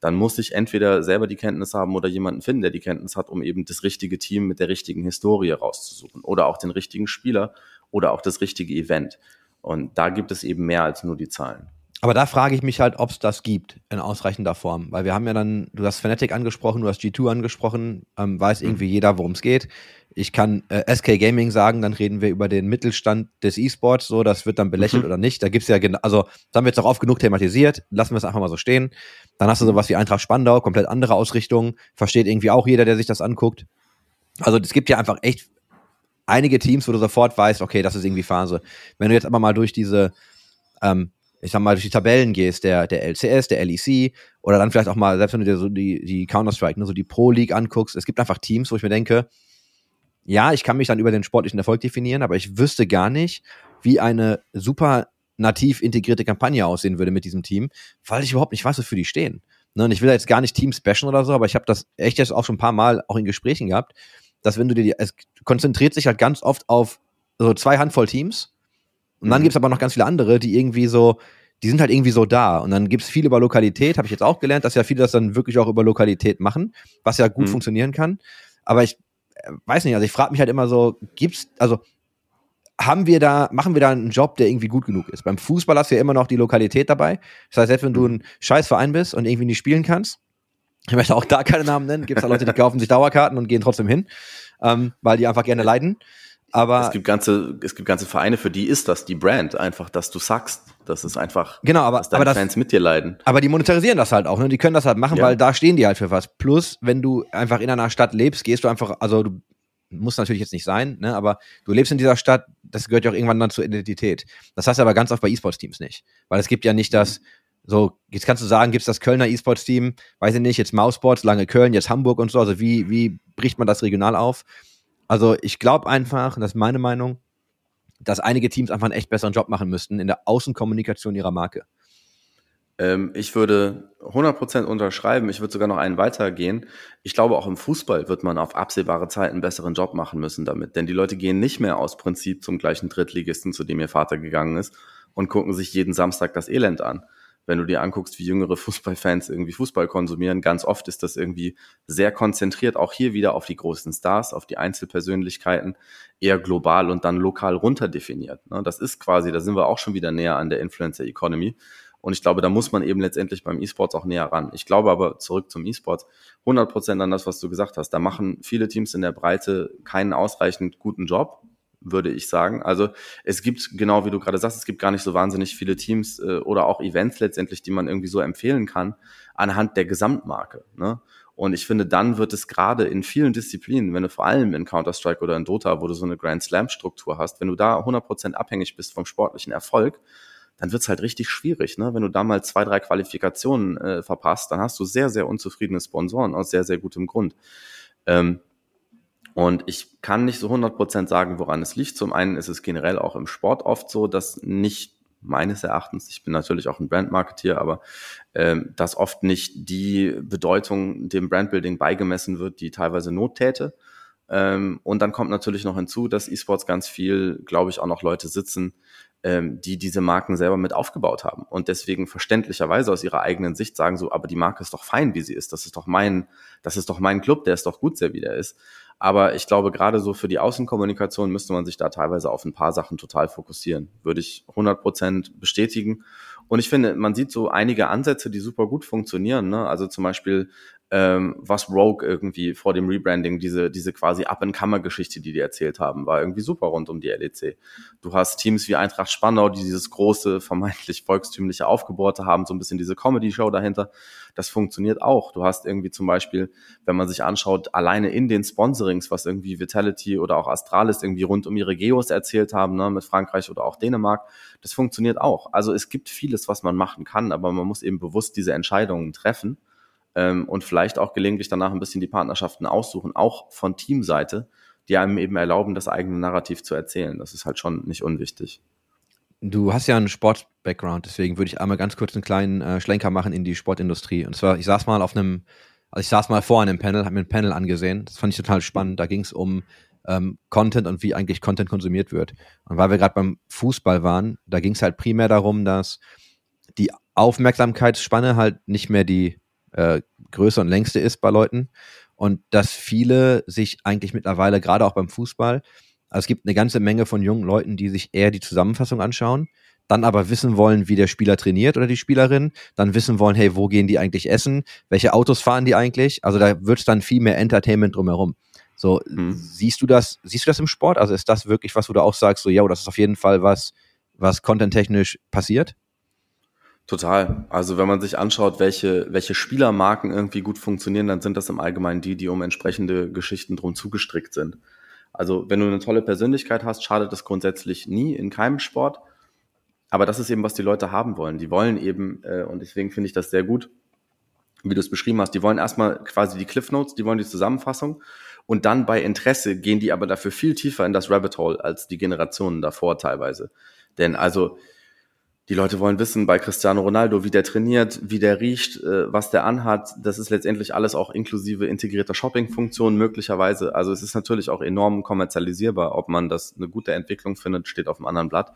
dann muss ich entweder selber die Kenntnis haben oder jemanden finden, der die Kenntnis hat, um eben das richtige Team mit der richtigen Historie rauszusuchen oder auch den richtigen Spieler oder auch das richtige Event. Und da gibt es eben mehr als nur die Zahlen. Aber da frage ich mich halt, ob es das gibt in ausreichender Form. Weil wir haben ja dann, du hast Fnatic angesprochen, du hast G2 angesprochen, ähm, weiß mhm. irgendwie jeder, worum es geht. Ich kann äh, SK Gaming sagen, dann reden wir über den Mittelstand des E-Sports, so, das wird dann belächelt mhm. oder nicht. Da gibt's ja genau, also da haben wir jetzt auch oft genug thematisiert, lassen wir es einfach mal so stehen. Dann hast du sowas wie Eintracht Spandau, komplett andere Ausrichtung, versteht irgendwie auch jeder, der sich das anguckt. Also es gibt ja einfach echt einige Teams, wo du sofort weißt, okay, das ist irgendwie Phase. Wenn du jetzt aber mal durch diese ähm, ich sag mal, durch die Tabellen gehst, der, der LCS, der LEC, oder dann vielleicht auch mal, selbst wenn du dir so die, die Counter-Strike, ne, so die Pro-League anguckst, es gibt einfach Teams, wo ich mir denke, ja, ich kann mich dann über den sportlichen Erfolg definieren, aber ich wüsste gar nicht, wie eine super nativ integrierte Kampagne aussehen würde mit diesem Team, weil ich überhaupt nicht weiß, wofür die stehen. Ne, und ich will da jetzt gar nicht Team special oder so, aber ich habe das echt jetzt auch schon ein paar Mal auch in Gesprächen gehabt, dass wenn du dir die, es konzentriert sich halt ganz oft auf so zwei Handvoll Teams und dann mhm. gibt's aber noch ganz viele andere, die irgendwie so, die sind halt irgendwie so da. Und dann gibt's viel über Lokalität, habe ich jetzt auch gelernt, dass ja viele das dann wirklich auch über Lokalität machen, was ja gut mhm. funktionieren kann. Aber ich äh, weiß nicht, also ich frage mich halt immer so, gibt's, also haben wir da, machen wir da einen Job, der irgendwie gut genug ist? Beim Fußball hast du ja immer noch die Lokalität dabei. Das heißt, selbst wenn du mhm. ein scheiß Verein bist und irgendwie nicht spielen kannst, ich möchte auch da keine Namen nennen, gibt es da Leute, die kaufen sich Dauerkarten und gehen trotzdem hin, ähm, weil die einfach gerne leiden. Aber es gibt ganze, es gibt ganze Vereine, für die ist das die Brand, einfach, dass du sagst. Das ist einfach, genau, aber, dass deine aber das, Fans mit dir leiden. Aber die monetarisieren das halt auch, ne? Die können das halt machen, ja. weil da stehen die halt für was. Plus, wenn du einfach in einer Stadt lebst, gehst du einfach, also du muss natürlich jetzt nicht sein, ne? aber du lebst in dieser Stadt, das gehört ja auch irgendwann dann zur Identität. Das heißt aber ganz oft bei E-Sports-Teams nicht. Weil es gibt ja nicht das, so, jetzt kannst du sagen, gibt es das Kölner E-Sports-Team, weiß ich nicht, jetzt Mausports, lange Köln, jetzt Hamburg und so, also wie, wie bricht man das regional auf? Also ich glaube einfach, das ist meine Meinung, dass einige Teams einfach einen echt besseren Job machen müssten in der Außenkommunikation ihrer Marke. Ähm, ich würde 100% unterschreiben. Ich würde sogar noch einen weitergehen. Ich glaube, auch im Fußball wird man auf absehbare Zeit einen besseren Job machen müssen damit. Denn die Leute gehen nicht mehr aus Prinzip zum gleichen Drittligisten, zu dem ihr Vater gegangen ist, und gucken sich jeden Samstag das Elend an. Wenn du dir anguckst, wie jüngere Fußballfans irgendwie Fußball konsumieren, ganz oft ist das irgendwie sehr konzentriert, auch hier wieder auf die großen Stars, auf die Einzelpersönlichkeiten, eher global und dann lokal runterdefiniert. Ne? Das ist quasi, da sind wir auch schon wieder näher an der Influencer Economy. Und ich glaube, da muss man eben letztendlich beim E-Sports auch näher ran. Ich glaube aber zurück zum E-Sports 100 Prozent an das, was du gesagt hast. Da machen viele Teams in der Breite keinen ausreichend guten Job, würde ich sagen. Also es gibt, genau wie du gerade sagst, es gibt gar nicht so wahnsinnig viele Teams äh, oder auch Events letztendlich, die man irgendwie so empfehlen kann, anhand der Gesamtmarke. Ne? Und ich finde, dann wird es gerade in vielen Disziplinen, wenn du vor allem in Counter-Strike oder in Dota, wo du so eine Grand Slam-Struktur hast, wenn du da 100% abhängig bist vom sportlichen Erfolg, dann wird's halt richtig schwierig. Ne? Wenn du da mal zwei, drei Qualifikationen äh, verpasst, dann hast du sehr, sehr unzufriedene Sponsoren aus sehr, sehr gutem Grund. Ähm, und ich kann nicht so 100% sagen, woran es liegt. Zum einen ist es generell auch im Sport oft so, dass nicht meines Erachtens, ich bin natürlich auch ein Brandmarketeer, aber ähm, dass oft nicht die Bedeutung dem Brandbuilding beigemessen wird, die teilweise Not täte. Ähm, und dann kommt natürlich noch hinzu, dass E-Sports ganz viel, glaube ich, auch noch Leute sitzen, ähm, die diese Marken selber mit aufgebaut haben und deswegen verständlicherweise aus ihrer eigenen Sicht sagen so, aber die Marke ist doch fein, wie sie ist. Das ist doch mein, das ist doch mein Club, der ist doch gut, sehr wie der ist. Aber ich glaube, gerade so für die Außenkommunikation müsste man sich da teilweise auf ein paar Sachen total fokussieren. Würde ich 100 Prozent bestätigen. Und ich finde, man sieht so einige Ansätze, die super gut funktionieren. Ne? Also zum Beispiel ähm, was Rogue irgendwie vor dem Rebranding, diese, diese quasi Up-and-Comer-Geschichte, die die erzählt haben, war irgendwie super rund um die LEC. Du hast Teams wie Eintracht Spandau, die dieses große, vermeintlich volkstümliche Aufgebohrte haben, so ein bisschen diese Comedy-Show dahinter. Das funktioniert auch. Du hast irgendwie zum Beispiel, wenn man sich anschaut, alleine in den Sponsorings, was irgendwie Vitality oder auch Astralis irgendwie rund um ihre Geos erzählt haben, ne, mit Frankreich oder auch Dänemark, das funktioniert auch. Also es gibt vieles, was man machen kann, aber man muss eben bewusst diese Entscheidungen treffen ähm, und vielleicht auch gelegentlich danach ein bisschen die Partnerschaften aussuchen, auch von Teamseite, die einem eben erlauben, das eigene Narrativ zu erzählen. Das ist halt schon nicht unwichtig. Du hast ja einen Sport-Background, deswegen würde ich einmal ganz kurz einen kleinen äh, Schlenker machen in die Sportindustrie. Und zwar, ich saß mal auf einem, also ich saß mal vor einem Panel, habe mir ein Panel angesehen. Das fand ich total spannend. Da ging es um ähm, Content und wie eigentlich Content konsumiert wird. Und weil wir gerade beim Fußball waren, da ging es halt primär darum, dass die Aufmerksamkeitsspanne halt nicht mehr die äh, größte und längste ist bei Leuten. Und dass viele sich eigentlich mittlerweile, gerade auch beim Fußball, also es gibt eine ganze Menge von jungen Leuten, die sich eher die Zusammenfassung anschauen, dann aber wissen wollen, wie der Spieler trainiert oder die Spielerin, dann wissen wollen, hey, wo gehen die eigentlich essen, welche Autos fahren die eigentlich? Also da wird es dann viel mehr Entertainment drumherum. So, mhm. siehst du das, siehst du das im Sport? Also ist das wirklich was, wo du auch sagst, so, ja, das ist auf jeden Fall was, was content-technisch passiert? Total. Also wenn man sich anschaut, welche, welche Spielermarken irgendwie gut funktionieren, dann sind das im Allgemeinen die, die um entsprechende Geschichten drum zugestrickt sind. Also wenn du eine tolle Persönlichkeit hast, schadet das grundsätzlich nie in keinem Sport. Aber das ist eben, was die Leute haben wollen. Die wollen eben, äh, und deswegen finde ich das sehr gut, wie du es beschrieben hast, die wollen erstmal quasi die Cliff Notes, die wollen die Zusammenfassung und dann bei Interesse gehen die aber dafür viel tiefer in das Rabbit Hole als die Generationen davor teilweise. Denn also die Leute wollen wissen bei Cristiano Ronaldo, wie der trainiert, wie der riecht, äh, was der anhat. Das ist letztendlich alles auch inklusive integrierter Shopping-Funktionen möglicherweise. Also es ist natürlich auch enorm kommerzialisierbar. Ob man das eine gute Entwicklung findet, steht auf einem anderen Blatt.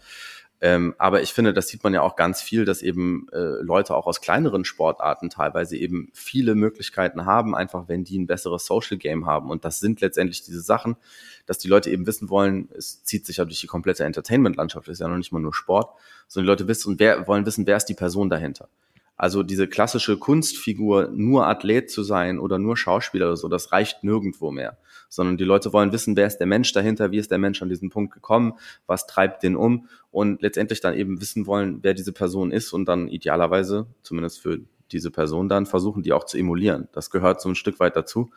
Ähm, aber ich finde, das sieht man ja auch ganz viel, dass eben äh, Leute auch aus kleineren Sportarten teilweise eben viele Möglichkeiten haben, einfach wenn die ein besseres Social Game haben. Und das sind letztendlich diese Sachen, dass die Leute eben wissen wollen, es zieht sich ja durch die komplette Entertainment-Landschaft, ist ja noch nicht mal nur Sport, sondern die Leute wissen, wer, wollen wissen, wer ist die Person dahinter. Also diese klassische Kunstfigur, nur Athlet zu sein oder nur Schauspieler oder so, das reicht nirgendwo mehr. Sondern die Leute wollen wissen, wer ist der Mensch dahinter, wie ist der Mensch an diesen Punkt gekommen, was treibt den um und letztendlich dann eben wissen wollen, wer diese Person ist und dann idealerweise, zumindest für diese Person dann, versuchen, die auch zu emulieren. Das gehört so ein Stück weit dazu.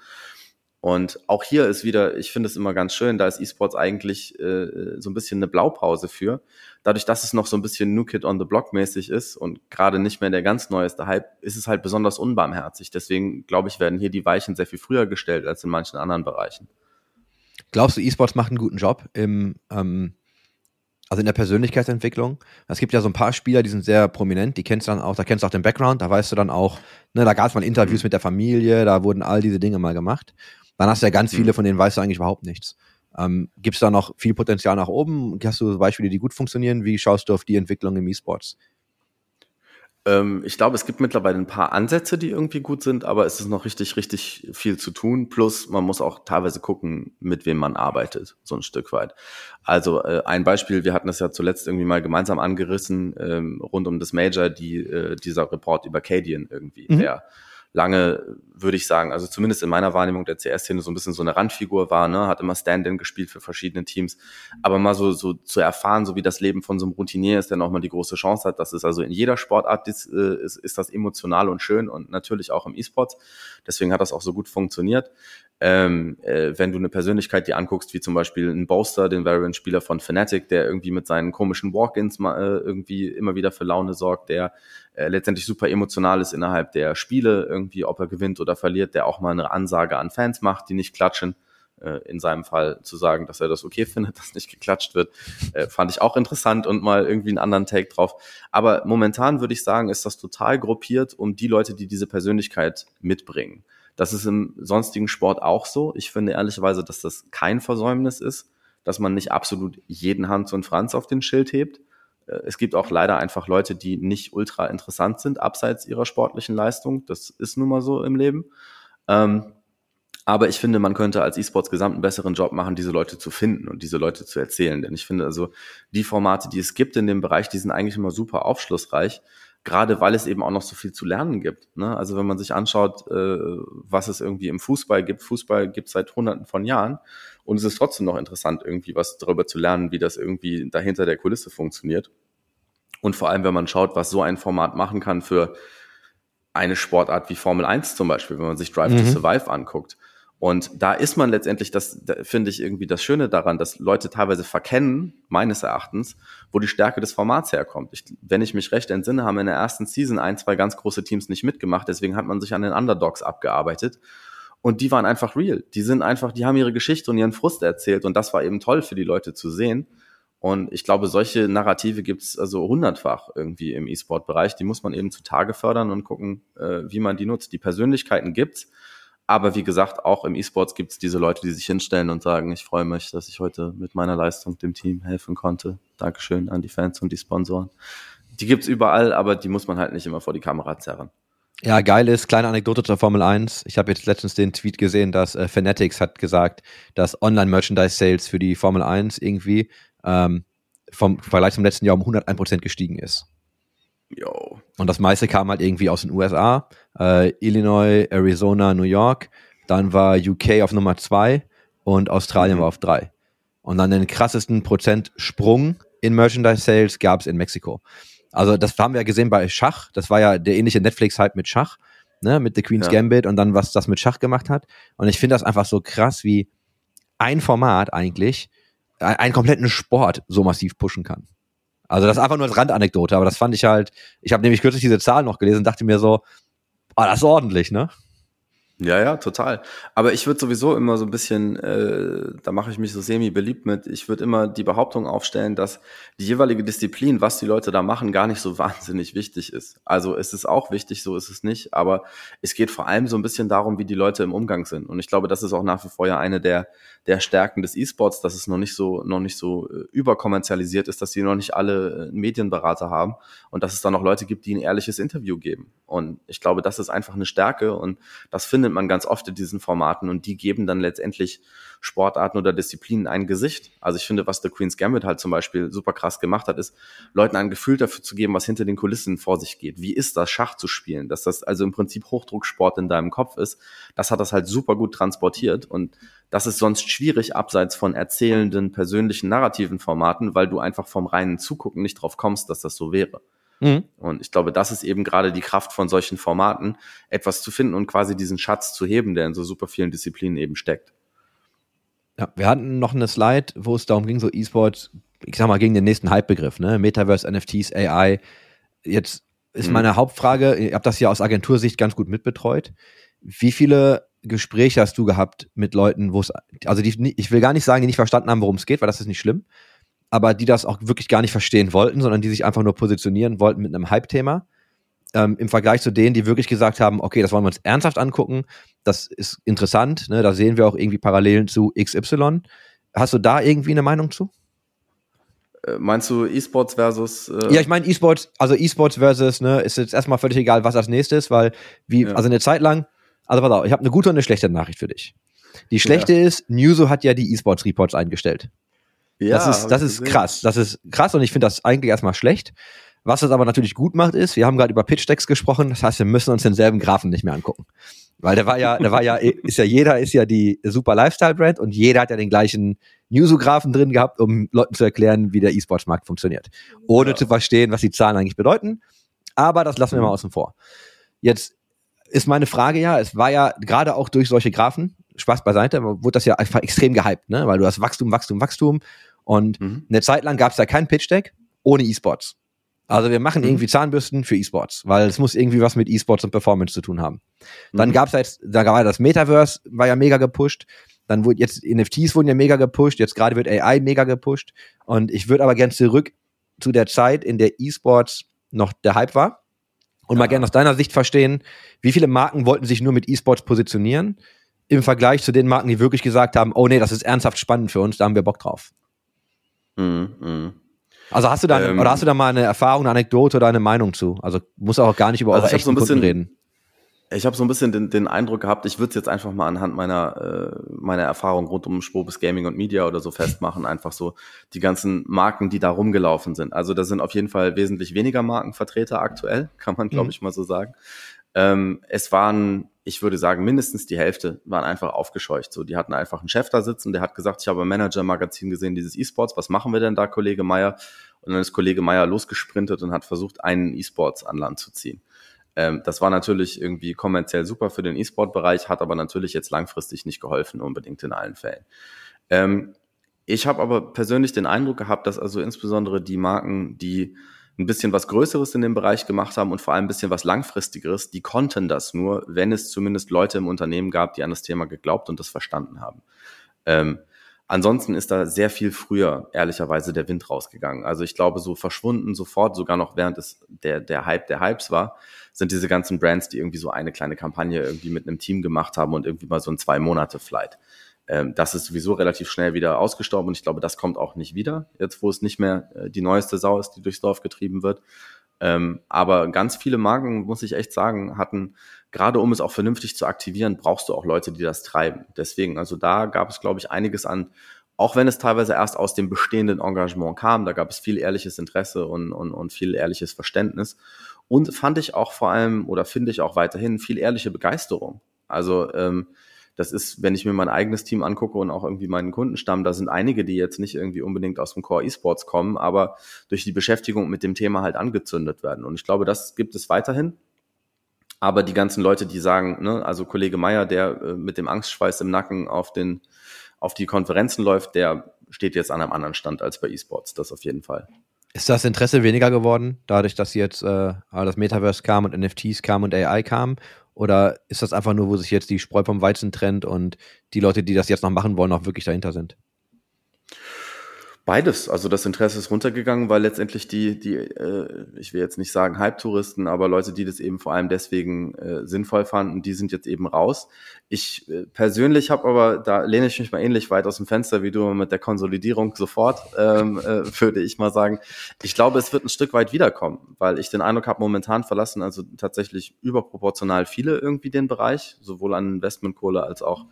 Und auch hier ist wieder, ich finde es immer ganz schön, da ist E-Sports eigentlich äh, so ein bisschen eine Blaupause für. Dadurch, dass es noch so ein bisschen New Kid on the Block mäßig ist und gerade nicht mehr der ganz neueste Hype, ist es halt besonders unbarmherzig. Deswegen, glaube ich, werden hier die Weichen sehr viel früher gestellt als in manchen anderen Bereichen. Glaubst du, E-Sports macht einen guten Job im, ähm, also in der Persönlichkeitsentwicklung? Es gibt ja so ein paar Spieler, die sind sehr prominent, die kennst du dann auch, da kennst du auch den Background, da weißt du dann auch, ne, da gab es mal Interviews mhm. mit der Familie, da wurden all diese Dinge mal gemacht. Dann hast du ja ganz viele, mhm. von denen weißt du eigentlich überhaupt nichts. Ähm, Gibt es da noch viel Potenzial nach oben? Hast du Beispiele, die gut funktionieren? Wie schaust du auf die Entwicklung im E-Sports? Ähm, ich glaube, es gibt mittlerweile ein paar Ansätze, die irgendwie gut sind, aber es ist noch richtig, richtig viel zu tun. Plus, man muss auch teilweise gucken, mit wem man arbeitet, so ein Stück weit. Also äh, ein Beispiel, wir hatten das ja zuletzt irgendwie mal gemeinsam angerissen, ähm, rund um das Major, die, äh, dieser Report über Cadian irgendwie, mhm. der lange, würde ich sagen, also zumindest in meiner Wahrnehmung der CS-Szene so ein bisschen so eine Randfigur war, ne, hat immer Stand-in gespielt für verschiedene Teams. Aber mal so, so zu erfahren, so wie das Leben von so einem Routinier ist, der nochmal die große Chance hat, das ist also in jeder Sportart ist, äh, ist, ist das emotional und schön und natürlich auch im E-Sport. Deswegen hat das auch so gut funktioniert ähm, äh, wenn du eine Persönlichkeit dir anguckst, wie zum Beispiel ein Boaster, den Variant-Spieler von Fnatic, der irgendwie mit seinen komischen Walk-ins äh, irgendwie immer wieder für Laune sorgt, der äh, letztendlich super emotional ist innerhalb der Spiele, irgendwie, ob er gewinnt oder verliert, der auch mal eine Ansage an Fans macht, die nicht klatschen. Äh, in seinem Fall zu sagen, dass er das okay findet, dass nicht geklatscht wird, äh, fand ich auch interessant und mal irgendwie einen anderen Take drauf. Aber momentan würde ich sagen, ist das total gruppiert um die Leute, die diese Persönlichkeit mitbringen. Das ist im sonstigen Sport auch so. Ich finde ehrlicherweise, dass das kein Versäumnis ist, dass man nicht absolut jeden Hans und Franz auf den Schild hebt. Es gibt auch leider einfach Leute, die nicht ultra interessant sind, abseits ihrer sportlichen Leistung. Das ist nun mal so im Leben. Ähm, aber ich finde, man könnte als E-Sports gesamt einen besseren Job machen, diese Leute zu finden und diese Leute zu erzählen. Denn ich finde also, die Formate, die es gibt in dem Bereich, die sind eigentlich immer super aufschlussreich gerade weil es eben auch noch so viel zu lernen gibt. Ne? Also wenn man sich anschaut, äh, was es irgendwie im Fußball gibt, Fußball gibt es seit hunderten von Jahren und es ist trotzdem noch interessant, irgendwie was darüber zu lernen, wie das irgendwie dahinter der Kulisse funktioniert. Und vor allem, wenn man schaut, was so ein Format machen kann für eine Sportart wie Formel 1 zum Beispiel, wenn man sich Drive mhm. to Survive anguckt. Und da ist man letztendlich, das da finde ich irgendwie das Schöne daran, dass Leute teilweise verkennen, meines Erachtens, wo die Stärke des Formats herkommt. Ich, wenn ich mich recht entsinne, haben in der ersten Season ein, zwei ganz große Teams nicht mitgemacht, deswegen hat man sich an den Underdogs abgearbeitet. Und die waren einfach real. Die sind einfach, die haben ihre Geschichte und ihren Frust erzählt und das war eben toll für die Leute zu sehen. Und ich glaube, solche Narrative gibt's also hundertfach irgendwie im E-Sport-Bereich. Die muss man eben zutage fördern und gucken, äh, wie man die nutzt. Die Persönlichkeiten gibt's aber wie gesagt, auch im E-Sports gibt es diese Leute, die sich hinstellen und sagen, ich freue mich, dass ich heute mit meiner Leistung dem Team helfen konnte. Dankeschön an die Fans und die Sponsoren. Die gibt es überall, aber die muss man halt nicht immer vor die Kamera zerren. Ja, geil ist, kleine Anekdote zur Formel 1. Ich habe jetzt letztens den Tweet gesehen, dass äh, Fanatics hat gesagt, dass Online-Merchandise-Sales für die Formel 1 irgendwie ähm, vom Vergleich zum letzten Jahr um 101% gestiegen ist. Jo. Und das meiste kam halt irgendwie aus den USA, äh, Illinois, Arizona, New York. Dann war UK auf Nummer zwei und Australien mhm. war auf drei. Und dann den krassesten Prozentsprung in Merchandise Sales gab es in Mexiko. Also das haben wir ja gesehen bei Schach. Das war ja der ähnliche Netflix-Hype mit Schach, ne, mit The Queen's ja. Gambit und dann was das mit Schach gemacht hat. Und ich finde das einfach so krass, wie ein Format eigentlich einen kompletten Sport so massiv pushen kann. Also das ist einfach nur als Randanekdote, aber das fand ich halt, ich habe nämlich kürzlich diese Zahl noch gelesen und dachte mir so, ah, das ist ordentlich, ne? Ja, ja, total. Aber ich würde sowieso immer so ein bisschen, äh, da mache ich mich so semi beliebt mit, ich würde immer die Behauptung aufstellen, dass die jeweilige Disziplin, was die Leute da machen, gar nicht so wahnsinnig wichtig ist. Also es ist auch wichtig, so ist es nicht, aber es geht vor allem so ein bisschen darum, wie die Leute im Umgang sind. Und ich glaube, das ist auch nach wie vor ja eine der, der Stärken des E-Sports, dass es noch nicht so, noch nicht so äh, überkommerzialisiert ist, dass sie noch nicht alle äh, Medienberater haben und dass es da noch Leute gibt, die ein ehrliches Interview geben. Und ich glaube, das ist einfach eine Stärke und das findet man ganz oft in diesen Formaten und die geben dann letztendlich Sportarten oder Disziplinen ein Gesicht. Also ich finde, was The Queen's Gambit halt zum Beispiel super krass gemacht hat, ist, Leuten ein Gefühl dafür zu geben, was hinter den Kulissen vor sich geht. Wie ist das, Schach zu spielen? Dass das also im Prinzip Hochdrucksport in deinem Kopf ist. Das hat das halt super gut transportiert und das ist sonst schwierig abseits von erzählenden, persönlichen, narrativen Formaten, weil du einfach vom reinen Zugucken nicht drauf kommst, dass das so wäre. Mhm. Und ich glaube, das ist eben gerade die Kraft von solchen Formaten, etwas zu finden und quasi diesen Schatz zu heben, der in so super vielen Disziplinen eben steckt. Ja, wir hatten noch eine Slide, wo es darum ging, so E-Sports, ich sag mal, gegen den nächsten Hype-Begriff, ne? Metaverse, NFTs, AI. Jetzt ist mhm. meine Hauptfrage, ich habe das hier aus Agentursicht ganz gut mitbetreut. Wie viele Gespräche hast du gehabt mit Leuten, wo es, also die, ich will gar nicht sagen, die nicht verstanden haben, worum es geht, weil das ist nicht schlimm, aber die das auch wirklich gar nicht verstehen wollten, sondern die sich einfach nur positionieren wollten mit einem Hype-Thema. Ähm, Im Vergleich zu denen, die wirklich gesagt haben, okay, das wollen wir uns ernsthaft angucken, das ist interessant, ne, da sehen wir auch irgendwie Parallelen zu XY. Hast du da irgendwie eine Meinung zu? Äh, meinst du E-Sports versus? Äh ja, ich meine E-Sports, also E-Sports versus, ne, ist jetzt erstmal völlig egal, was als nächstes, weil wie, ja. also eine Zeit lang, also pass auf, ich habe eine gute und eine schlechte Nachricht für dich. Die schlechte ja. ist, Newso hat ja die E-Sports Reports eingestellt. Ja, das ist, das ist krass. Das ist krass und ich finde das eigentlich erstmal schlecht. Was es aber natürlich gut macht, ist, wir haben gerade über Pitch Decks gesprochen, das heißt, wir müssen uns denselben Graphen nicht mehr angucken. Weil der war ja, der war ja, ist ja jeder, ist ja die super Lifestyle-Brand und jeder hat ja den gleichen Newsographen drin gehabt, um Leuten zu erklären, wie der E-Sports-Markt funktioniert. Ohne ja. zu verstehen, was die Zahlen eigentlich bedeuten. Aber das lassen wir mal außen vor. Jetzt ist meine Frage ja, es war ja gerade auch durch solche Graphen, Spaß beiseite, wurde das ja einfach extrem gehypt, ne? Weil du hast Wachstum, Wachstum, Wachstum. Und mhm. eine Zeit lang gab es da kein Pitch-Deck ohne E-Sports. Also wir machen mhm. irgendwie Zahnbürsten für E-Sports, weil es muss irgendwie was mit E-Sports und Performance zu tun haben. Dann mhm. gab es jetzt, da war das Metaverse, war ja mega gepusht. Dann wurde jetzt NFTs wurden ja mega gepusht. Jetzt gerade wird AI mega gepusht. Und ich würde aber gern zurück zu der Zeit, in der E-Sports noch der Hype war. Und ja. mal gerne aus deiner Sicht verstehen, wie viele Marken wollten sich nur mit E-Sports positionieren im Vergleich zu den Marken, die wirklich gesagt haben, oh nee, das ist ernsthaft spannend für uns, da haben wir Bock drauf. Mhm, mh. Also hast du da, ähm, oder hast du da mal eine Erfahrung, eine Anekdote oder eine Meinung zu? Also muss auch gar nicht über also eure echten so bisschen, Kunden reden. Ich habe so ein bisschen den, den Eindruck gehabt, ich würde es jetzt einfach mal anhand meiner, äh, meiner Erfahrung rund um Spobis Gaming und Media oder so festmachen, einfach so die ganzen Marken, die da rumgelaufen sind. Also da sind auf jeden Fall wesentlich weniger Markenvertreter aktuell, kann man glaube mhm. ich mal so sagen. Ähm, es waren, ich würde sagen, mindestens die Hälfte waren einfach aufgescheucht. So, die hatten einfach einen Chef da sitzen, der hat gesagt, ich habe ein Manager-Magazin gesehen, dieses E-Sports, was machen wir denn da, Kollege Meier? Und dann ist Kollege Meier losgesprintet und hat versucht, einen E-Sports an Land zu ziehen. Ähm, das war natürlich irgendwie kommerziell super für den E-Sport-Bereich, hat aber natürlich jetzt langfristig nicht geholfen, unbedingt in allen Fällen. Ähm, ich habe aber persönlich den Eindruck gehabt, dass also insbesondere die Marken, die ein bisschen was Größeres in dem Bereich gemacht haben und vor allem ein bisschen was Langfristigeres, die konnten das nur, wenn es zumindest Leute im Unternehmen gab, die an das Thema geglaubt und das verstanden haben. Ähm, ansonsten ist da sehr viel früher, ehrlicherweise, der Wind rausgegangen. Also ich glaube, so verschwunden sofort, sogar noch während es der, der Hype der Hypes war, sind diese ganzen Brands, die irgendwie so eine kleine Kampagne irgendwie mit einem Team gemacht haben und irgendwie mal so ein Zwei-Monate-Flight. Ähm, das ist sowieso relativ schnell wieder ausgestorben und ich glaube, das kommt auch nicht wieder, jetzt wo es nicht mehr äh, die neueste Sau ist, die durchs Dorf getrieben wird. Ähm, aber ganz viele Marken, muss ich echt sagen, hatten, gerade um es auch vernünftig zu aktivieren, brauchst du auch Leute, die das treiben. Deswegen, also da gab es, glaube ich, einiges an, auch wenn es teilweise erst aus dem bestehenden Engagement kam, da gab es viel ehrliches Interesse und, und, und viel ehrliches Verständnis. Und fand ich auch vor allem, oder finde ich auch weiterhin, viel ehrliche Begeisterung. Also ähm, das ist, wenn ich mir mein eigenes Team angucke und auch irgendwie meinen Kundenstamm, da sind einige, die jetzt nicht irgendwie unbedingt aus dem Core E-Sports kommen, aber durch die Beschäftigung mit dem Thema halt angezündet werden. Und ich glaube, das gibt es weiterhin. Aber die ganzen Leute, die sagen, ne, also Kollege Meier, der äh, mit dem Angstschweiß im Nacken auf den, auf die Konferenzen läuft, der steht jetzt an einem anderen Stand als bei E-Sports, das auf jeden Fall. Ist das Interesse weniger geworden, dadurch, dass jetzt äh, das Metaverse kam und NFTs kam und AI kam? Oder ist das einfach nur, wo sich jetzt die Spreu vom Weizen trennt und die Leute, die das jetzt noch machen wollen, auch wirklich dahinter sind? Beides. Also das Interesse ist runtergegangen, weil letztendlich die, die, äh, ich will jetzt nicht sagen Halbtouristen, aber Leute, die das eben vor allem deswegen äh, sinnvoll fanden, die sind jetzt eben raus. Ich äh, persönlich habe aber, da lehne ich mich mal ähnlich weit aus dem Fenster wie du mit der Konsolidierung sofort, ähm, äh, würde ich mal sagen. Ich glaube, es wird ein Stück weit wiederkommen, weil ich den Eindruck habe, momentan verlassen also tatsächlich überproportional viele irgendwie den Bereich, sowohl an Investmentkohle als auch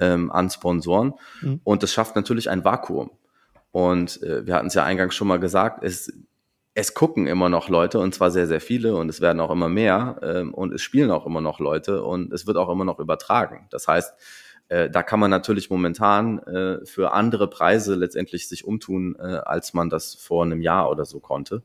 ähm, an Sponsoren. Mhm. Und das schafft natürlich ein Vakuum. Und äh, wir hatten es ja eingangs schon mal gesagt, es, es gucken immer noch Leute und zwar sehr, sehr viele und es werden auch immer mehr ähm, und es spielen auch immer noch Leute und es wird auch immer noch übertragen. Das heißt, äh, da kann man natürlich momentan äh, für andere Preise letztendlich sich umtun, äh, als man das vor einem Jahr oder so konnte.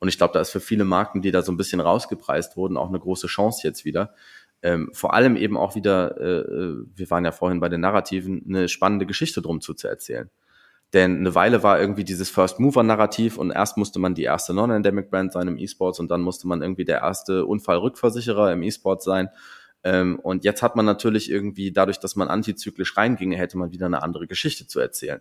Und ich glaube, da ist für viele Marken, die da so ein bisschen rausgepreist wurden, auch eine große Chance jetzt wieder. Ähm, vor allem eben auch wieder, äh, äh wir waren ja vorhin bei den Narrativen, eine spannende Geschichte drum zu, zu erzählen. Denn eine Weile war irgendwie dieses First-Mover-Narrativ und erst musste man die erste Non-Endemic-Brand sein im E-Sports und dann musste man irgendwie der erste Unfallrückversicherer im E-Sports sein. Ähm, und jetzt hat man natürlich irgendwie, dadurch, dass man antizyklisch reinginge, hätte man wieder eine andere Geschichte zu erzählen,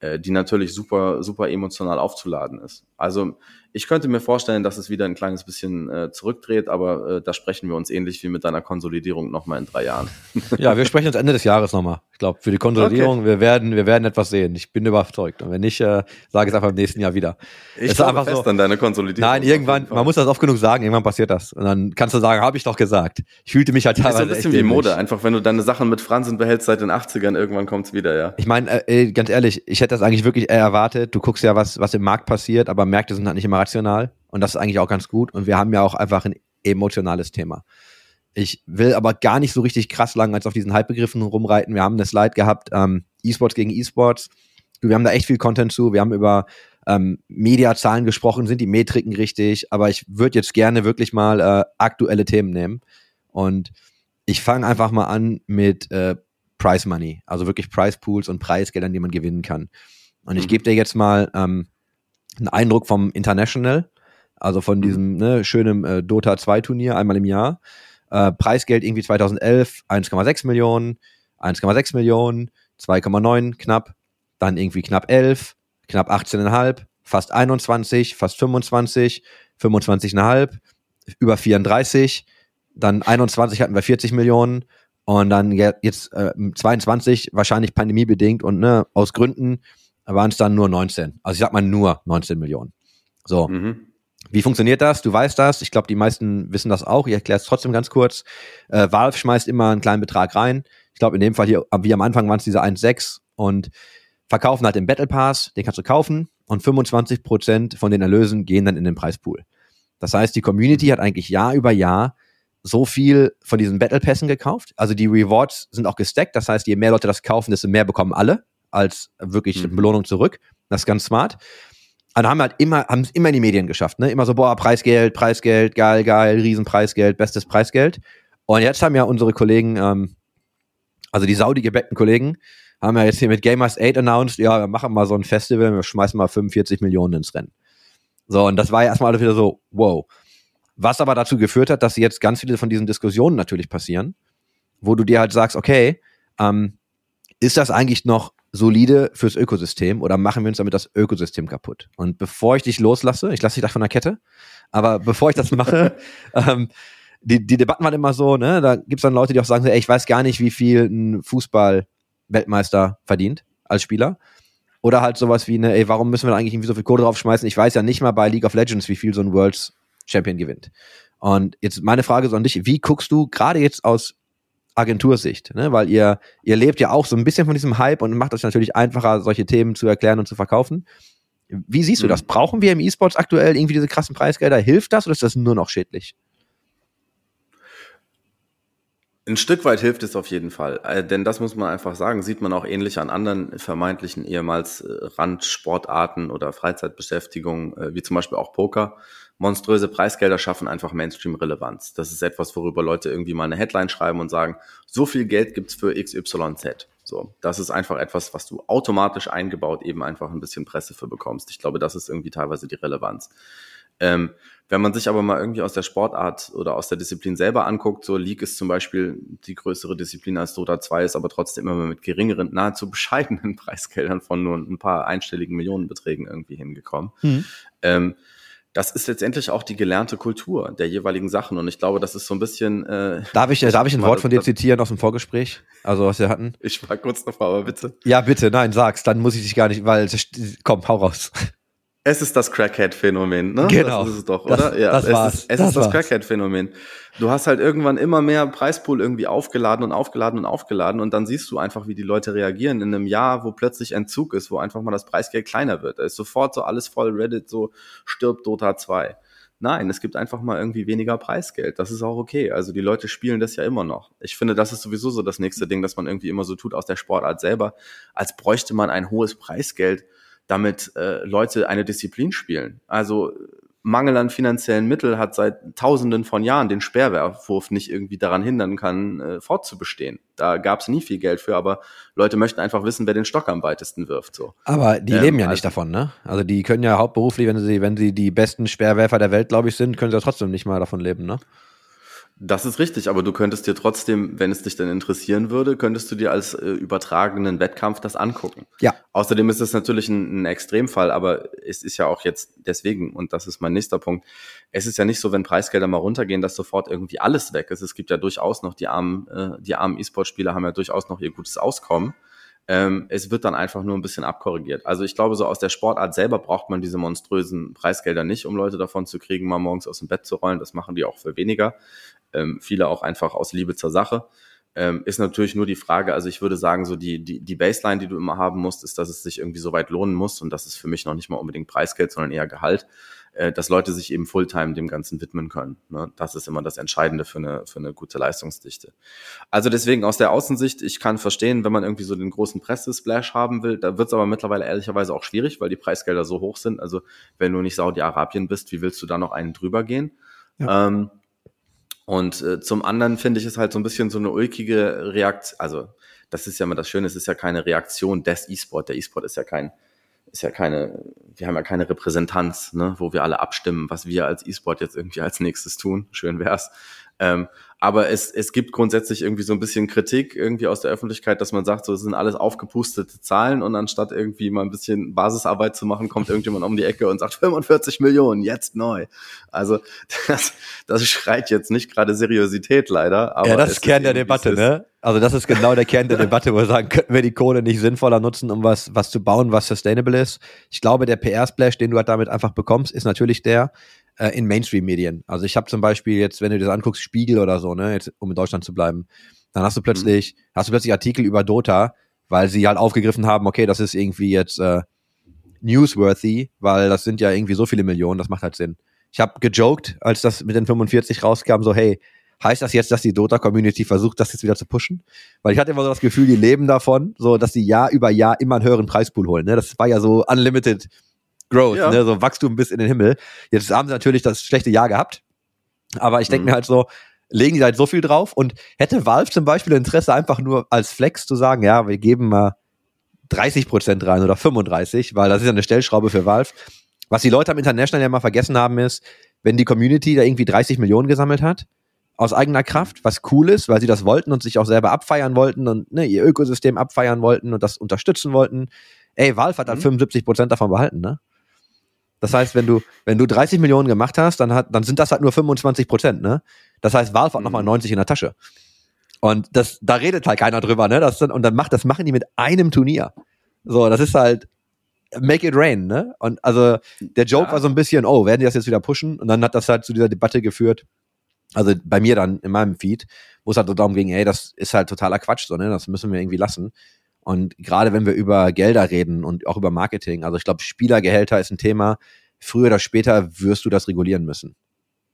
äh, die natürlich super, super emotional aufzuladen ist. Also ich könnte mir vorstellen, dass es wieder ein kleines bisschen äh, zurückdreht, aber äh, da sprechen wir uns ähnlich wie mit deiner Konsolidierung nochmal in drei Jahren. ja, wir sprechen uns Ende des Jahres nochmal. Ich glaube, für die Konsolidierung, okay. wir werden, wir werden etwas sehen. Ich bin überzeugt. Und wenn nicht, äh, sage ich es einfach im nächsten Jahr wieder. Ich es glaube fest so, an deine Konsolidierung. Nein, irgendwann, man muss das oft genug sagen, irgendwann passiert das. Und dann kannst du sagen, habe ich doch gesagt. Ich fühlte mich halt teilweise. Das ist ein bisschen wie Mode, einfach wenn du deine Sachen mit Fransen behältst seit den 80ern, irgendwann kommt's wieder, ja. Ich meine, äh, ganz ehrlich, ich hätte das eigentlich wirklich erwartet. Du guckst ja, was, was im Markt passiert, aber Märkte sind halt nicht immer rational. Und das ist eigentlich auch ganz gut. Und wir haben ja auch einfach ein emotionales Thema. Ich will aber gar nicht so richtig krass lang als auf diesen Halbbegriffen rumreiten. Wir haben eine Slide gehabt, ähm, E-Sports gegen E-Sports. Wir haben da echt viel Content zu. Wir haben über ähm, Mediazahlen gesprochen, sind die Metriken richtig, aber ich würde jetzt gerne wirklich mal äh, aktuelle Themen nehmen. Und ich fange einfach mal an mit äh, Price Money, also wirklich Price Pools und Preisgeldern, die man gewinnen kann. Und ich mhm. gebe dir jetzt mal ähm, einen Eindruck vom International. Also von mhm. diesem ne, schönen äh, Dota 2 Turnier einmal im Jahr. Äh, Preisgeld irgendwie 2011 1,6 Millionen, 1,6 Millionen, 2,9 knapp, dann irgendwie knapp 11, knapp 18,5, fast 21, fast 25, 25,5, über 34, dann 21 hatten wir 40 Millionen und dann jetzt äh, 22 wahrscheinlich pandemiebedingt und ne, aus Gründen waren es dann nur 19. Also ich sag mal nur 19 Millionen. So. Mhm. Wie funktioniert das? Du weißt das. Ich glaube, die meisten wissen das auch. Ich erkläre es trotzdem ganz kurz. Äh, Valve schmeißt immer einen kleinen Betrag rein. Ich glaube, in dem Fall hier, wie am Anfang waren es diese 1,6 und verkaufen halt den Battle Pass, den kannst du kaufen und 25 Prozent von den Erlösen gehen dann in den Preispool. Das heißt, die Community hat eigentlich Jahr über Jahr so viel von diesen Battle Pässen gekauft. Also die Rewards sind auch gestackt. Das heißt, je mehr Leute das kaufen, desto mehr bekommen alle als wirklich mhm. Belohnung zurück. Das ist ganz smart. Also haben halt immer, haben es immer in die Medien geschafft, ne? Immer so, boah, Preisgeld, Preisgeld, geil, geil, Riesenpreisgeld, bestes Preisgeld. Und jetzt haben ja unsere Kollegen, ähm, also die Saudi gebackten Kollegen, haben ja jetzt hier mit Gamers 8 announced, ja, wir machen mal so ein Festival, wir schmeißen mal 45 Millionen ins Rennen. So, und das war ja erstmal alles wieder so, wow. Was aber dazu geführt hat, dass jetzt ganz viele von diesen Diskussionen natürlich passieren, wo du dir halt sagst, okay, ähm, ist das eigentlich noch solide fürs Ökosystem oder machen wir uns damit das Ökosystem kaputt? Und bevor ich dich loslasse, ich lasse dich da von der Kette, aber bevor ich das mache, ähm, die, die Debatten waren immer so, ne, da gibt's dann Leute, die auch sagen, ey, ich weiß gar nicht, wie viel ein Fußball-Weltmeister verdient als Spieler. Oder halt sowas wie, ne, ey, warum müssen wir da eigentlich irgendwie so viel Kohle draufschmeißen? Ich weiß ja nicht mal bei League of Legends, wie viel so ein Worlds Champion gewinnt. Und jetzt meine Frage so an dich, wie guckst du gerade jetzt aus Agentursicht, ne? weil ihr, ihr lebt ja auch so ein bisschen von diesem Hype und macht es natürlich einfacher, solche Themen zu erklären und zu verkaufen. Wie siehst du das? Mhm. Brauchen wir im E-Sports aktuell irgendwie diese krassen Preisgelder? Hilft das oder ist das nur noch schädlich? Ein Stück weit hilft es auf jeden Fall, äh, denn das muss man einfach sagen, sieht man auch ähnlich an anderen vermeintlichen ehemals äh, Randsportarten oder Freizeitbeschäftigungen, äh, wie zum Beispiel auch Poker monströse Preisgelder schaffen einfach Mainstream-Relevanz. Das ist etwas, worüber Leute irgendwie mal eine Headline schreiben und sagen, so viel Geld gibt's für XYZ. So, das ist einfach etwas, was du automatisch eingebaut eben einfach ein bisschen Presse für bekommst. Ich glaube, das ist irgendwie teilweise die Relevanz. Ähm, wenn man sich aber mal irgendwie aus der Sportart oder aus der Disziplin selber anguckt, so League ist zum Beispiel die größere Disziplin als Dota 2, ist aber trotzdem immer mit geringeren, nahezu bescheidenen Preisgeldern von nur ein paar einstelligen Millionenbeträgen irgendwie hingekommen. Mhm. Ähm, das ist letztendlich auch die gelernte Kultur der jeweiligen Sachen. Und ich glaube, das ist so ein bisschen. Äh, darf ich, darf ich ein Wort von dir zitieren aus dem Vorgespräch? Also, was wir hatten? Ich frage kurz noch mal, aber bitte. Ja, bitte, nein, sag's, dann muss ich dich gar nicht, weil, komm, hau raus. Es ist das Crackhead-Phänomen, ne? Genau. Das ist es doch, oder? Das, ja, das es war's. ist, es das ist das Crackhead-Phänomen. Du hast halt irgendwann immer mehr Preispool irgendwie aufgeladen und aufgeladen und aufgeladen und dann siehst du einfach, wie die Leute reagieren in einem Jahr, wo plötzlich Entzug ist, wo einfach mal das Preisgeld kleiner wird. Da ist sofort so alles voll Reddit, so stirbt Dota 2. Nein, es gibt einfach mal irgendwie weniger Preisgeld. Das ist auch okay. Also die Leute spielen das ja immer noch. Ich finde, das ist sowieso so das nächste Ding, dass man irgendwie immer so tut aus der Sportart selber, als bräuchte man ein hohes Preisgeld damit äh, Leute eine Disziplin spielen. Also Mangel an finanziellen Mitteln hat seit Tausenden von Jahren den Speerwurf nicht irgendwie daran hindern kann, äh, fortzubestehen. Da gab es nie viel Geld für, aber Leute möchten einfach wissen, wer den Stock am weitesten wirft. So. Aber die ähm, leben ja also, nicht davon, ne? Also die können ja hauptberuflich, wenn sie, wenn sie die besten Speerwerfer der Welt, glaube ich, sind, können sie ja trotzdem nicht mal davon leben, ne? Das ist richtig, aber du könntest dir trotzdem, wenn es dich dann interessieren würde, könntest du dir als äh, übertragenen Wettkampf das angucken. Ja. Außerdem ist es natürlich ein, ein, Extremfall, aber es ist ja auch jetzt deswegen, und das ist mein nächster Punkt, es ist ja nicht so, wenn Preisgelder mal runtergehen, dass sofort irgendwie alles weg ist. Es gibt ja durchaus noch die armen, äh, die armen E-Sport-Spieler haben ja durchaus noch ihr gutes Auskommen. Ähm, es wird dann einfach nur ein bisschen abkorrigiert. Also ich glaube, so aus der Sportart selber braucht man diese monströsen Preisgelder nicht, um Leute davon zu kriegen, mal morgens aus dem Bett zu rollen. Das machen die auch für weniger ähm, viele auch einfach aus Liebe zur Sache. Ähm, ist natürlich nur die Frage, also ich würde sagen, so die, die, die Baseline, die du immer haben musst, ist, dass es sich irgendwie so weit lohnen muss und das ist für mich noch nicht mal unbedingt Preisgeld, sondern eher Gehalt, äh, dass Leute sich eben Fulltime dem Ganzen widmen können. Ne? Das ist immer das Entscheidende für eine, für eine gute Leistungsdichte. Also deswegen aus der Außensicht, ich kann verstehen, wenn man irgendwie so den großen Presse-Splash haben will, da wird es aber mittlerweile ehrlicherweise auch schwierig, weil die Preisgelder so hoch sind. Also wenn du nicht Saudi-Arabien bist, wie willst du da noch einen drüber gehen? Ja. Ähm, und äh, zum anderen finde ich es halt so ein bisschen so eine ulkige Reaktion. Also, das ist ja immer das Schöne, es ist ja keine Reaktion des E-Sport. Der E-Sport ist ja kein, ist ja keine, wir haben ja keine Repräsentanz, ne, wo wir alle abstimmen, was wir als E-Sport jetzt irgendwie als nächstes tun. Schön wär's. Ähm, aber es, es gibt grundsätzlich irgendwie so ein bisschen Kritik irgendwie aus der Öffentlichkeit, dass man sagt, so, es sind alles aufgepustete Zahlen und anstatt irgendwie mal ein bisschen Basisarbeit zu machen, kommt irgendjemand um die Ecke und sagt 45 Millionen, jetzt neu. Also das, das schreit jetzt nicht gerade Seriosität leider. Aber ja, das ist Kern der Debatte, ne? Also das ist genau der Kern der Debatte, wo wir sagen, könnten wir die Kohle nicht sinnvoller nutzen, um was, was zu bauen, was sustainable ist. Ich glaube, der PR-Splash, den du halt damit einfach bekommst, ist natürlich der, äh, in Mainstream-Medien. Also ich habe zum Beispiel jetzt, wenn du dir das anguckst, Spiegel oder so, ne, jetzt, um in Deutschland zu bleiben, dann hast du plötzlich, mhm. hast du plötzlich Artikel über Dota, weil sie halt aufgegriffen haben, okay, das ist irgendwie jetzt äh, newsworthy, weil das sind ja irgendwie so viele Millionen, das macht halt Sinn. Ich habe gejoked, als das mit den 45 rauskam, so hey, heißt das jetzt, dass die Dota-Community versucht, das jetzt wieder zu pushen? Weil ich hatte immer so das Gefühl, die leben davon, so dass sie Jahr über Jahr immer einen höheren Preispool holen. Ne? Das war ja so unlimited Growth, ja. ne? so Wachstum bis in den Himmel. Jetzt haben sie natürlich das schlechte Jahr gehabt, aber ich denke mhm. mir halt so, legen die halt so viel drauf und hätte Valve zum Beispiel Interesse einfach nur als Flex zu sagen, ja, wir geben mal 30 Prozent rein oder 35, weil das ist ja eine Stellschraube für Valve. Was die Leute am International ja mal vergessen haben ist, wenn die Community da irgendwie 30 Millionen gesammelt hat, aus eigener Kraft, was cool ist, weil sie das wollten und sich auch selber abfeiern wollten und ne, ihr Ökosystem abfeiern wollten und das unterstützen wollten. Ey, Valve hat dann mhm. 75 Prozent davon behalten, ne? Das heißt, wenn du, wenn du 30 Millionen gemacht hast, dann hat, dann sind das halt nur 25 Prozent, ne? Das heißt, Valve hat mhm. nochmal 90 in der Tasche. Und das, da redet halt keiner drüber, ne? Das, und dann macht, das machen die mit einem Turnier. So, das ist halt, make it rain, ne? Und also, der Joke ja. war so ein bisschen, oh, werden die das jetzt wieder pushen? Und dann hat das halt zu dieser Debatte geführt. Also bei mir dann in meinem Feed, wo es halt so darum ging, ey, das ist halt totaler Quatsch, so, ne? Das müssen wir irgendwie lassen. Und gerade wenn wir über Gelder reden und auch über Marketing, also ich glaube, Spielergehälter ist ein Thema. Früher oder später wirst du das regulieren müssen.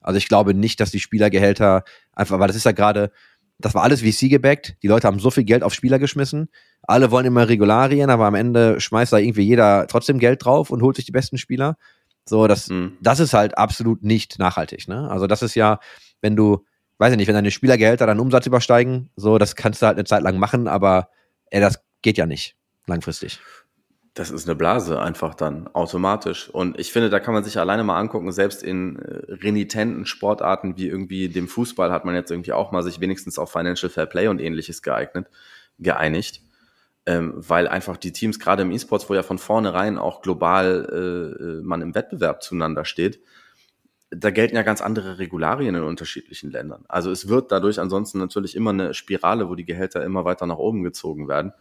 Also ich glaube nicht, dass die Spielergehälter einfach, weil das ist ja gerade, das war alles VC gebackt. Die Leute haben so viel Geld auf Spieler geschmissen. Alle wollen immer Regularien, aber am Ende schmeißt da irgendwie jeder trotzdem Geld drauf und holt sich die besten Spieler. So, das, mhm. das ist halt absolut nicht nachhaltig, ne? Also das ist ja, wenn du, weiß ich nicht, wenn deine Spielergehälter deinen Umsatz übersteigen, so, das kannst du halt eine Zeit lang machen, aber ey, das geht ja nicht langfristig. Das ist eine Blase einfach dann automatisch. Und ich finde, da kann man sich alleine mal angucken, selbst in äh, renitenten Sportarten wie irgendwie dem Fußball hat man jetzt irgendwie auch mal sich wenigstens auf Financial Fair Play und ähnliches geeignet, geeinigt. Ähm, weil einfach die Teams gerade im E-Sports, wo ja von vornherein auch global äh, äh, man im Wettbewerb zueinander steht, da gelten ja ganz andere Regularien in unterschiedlichen Ländern. Also es wird dadurch ansonsten natürlich immer eine Spirale, wo die Gehälter immer weiter nach oben gezogen werden.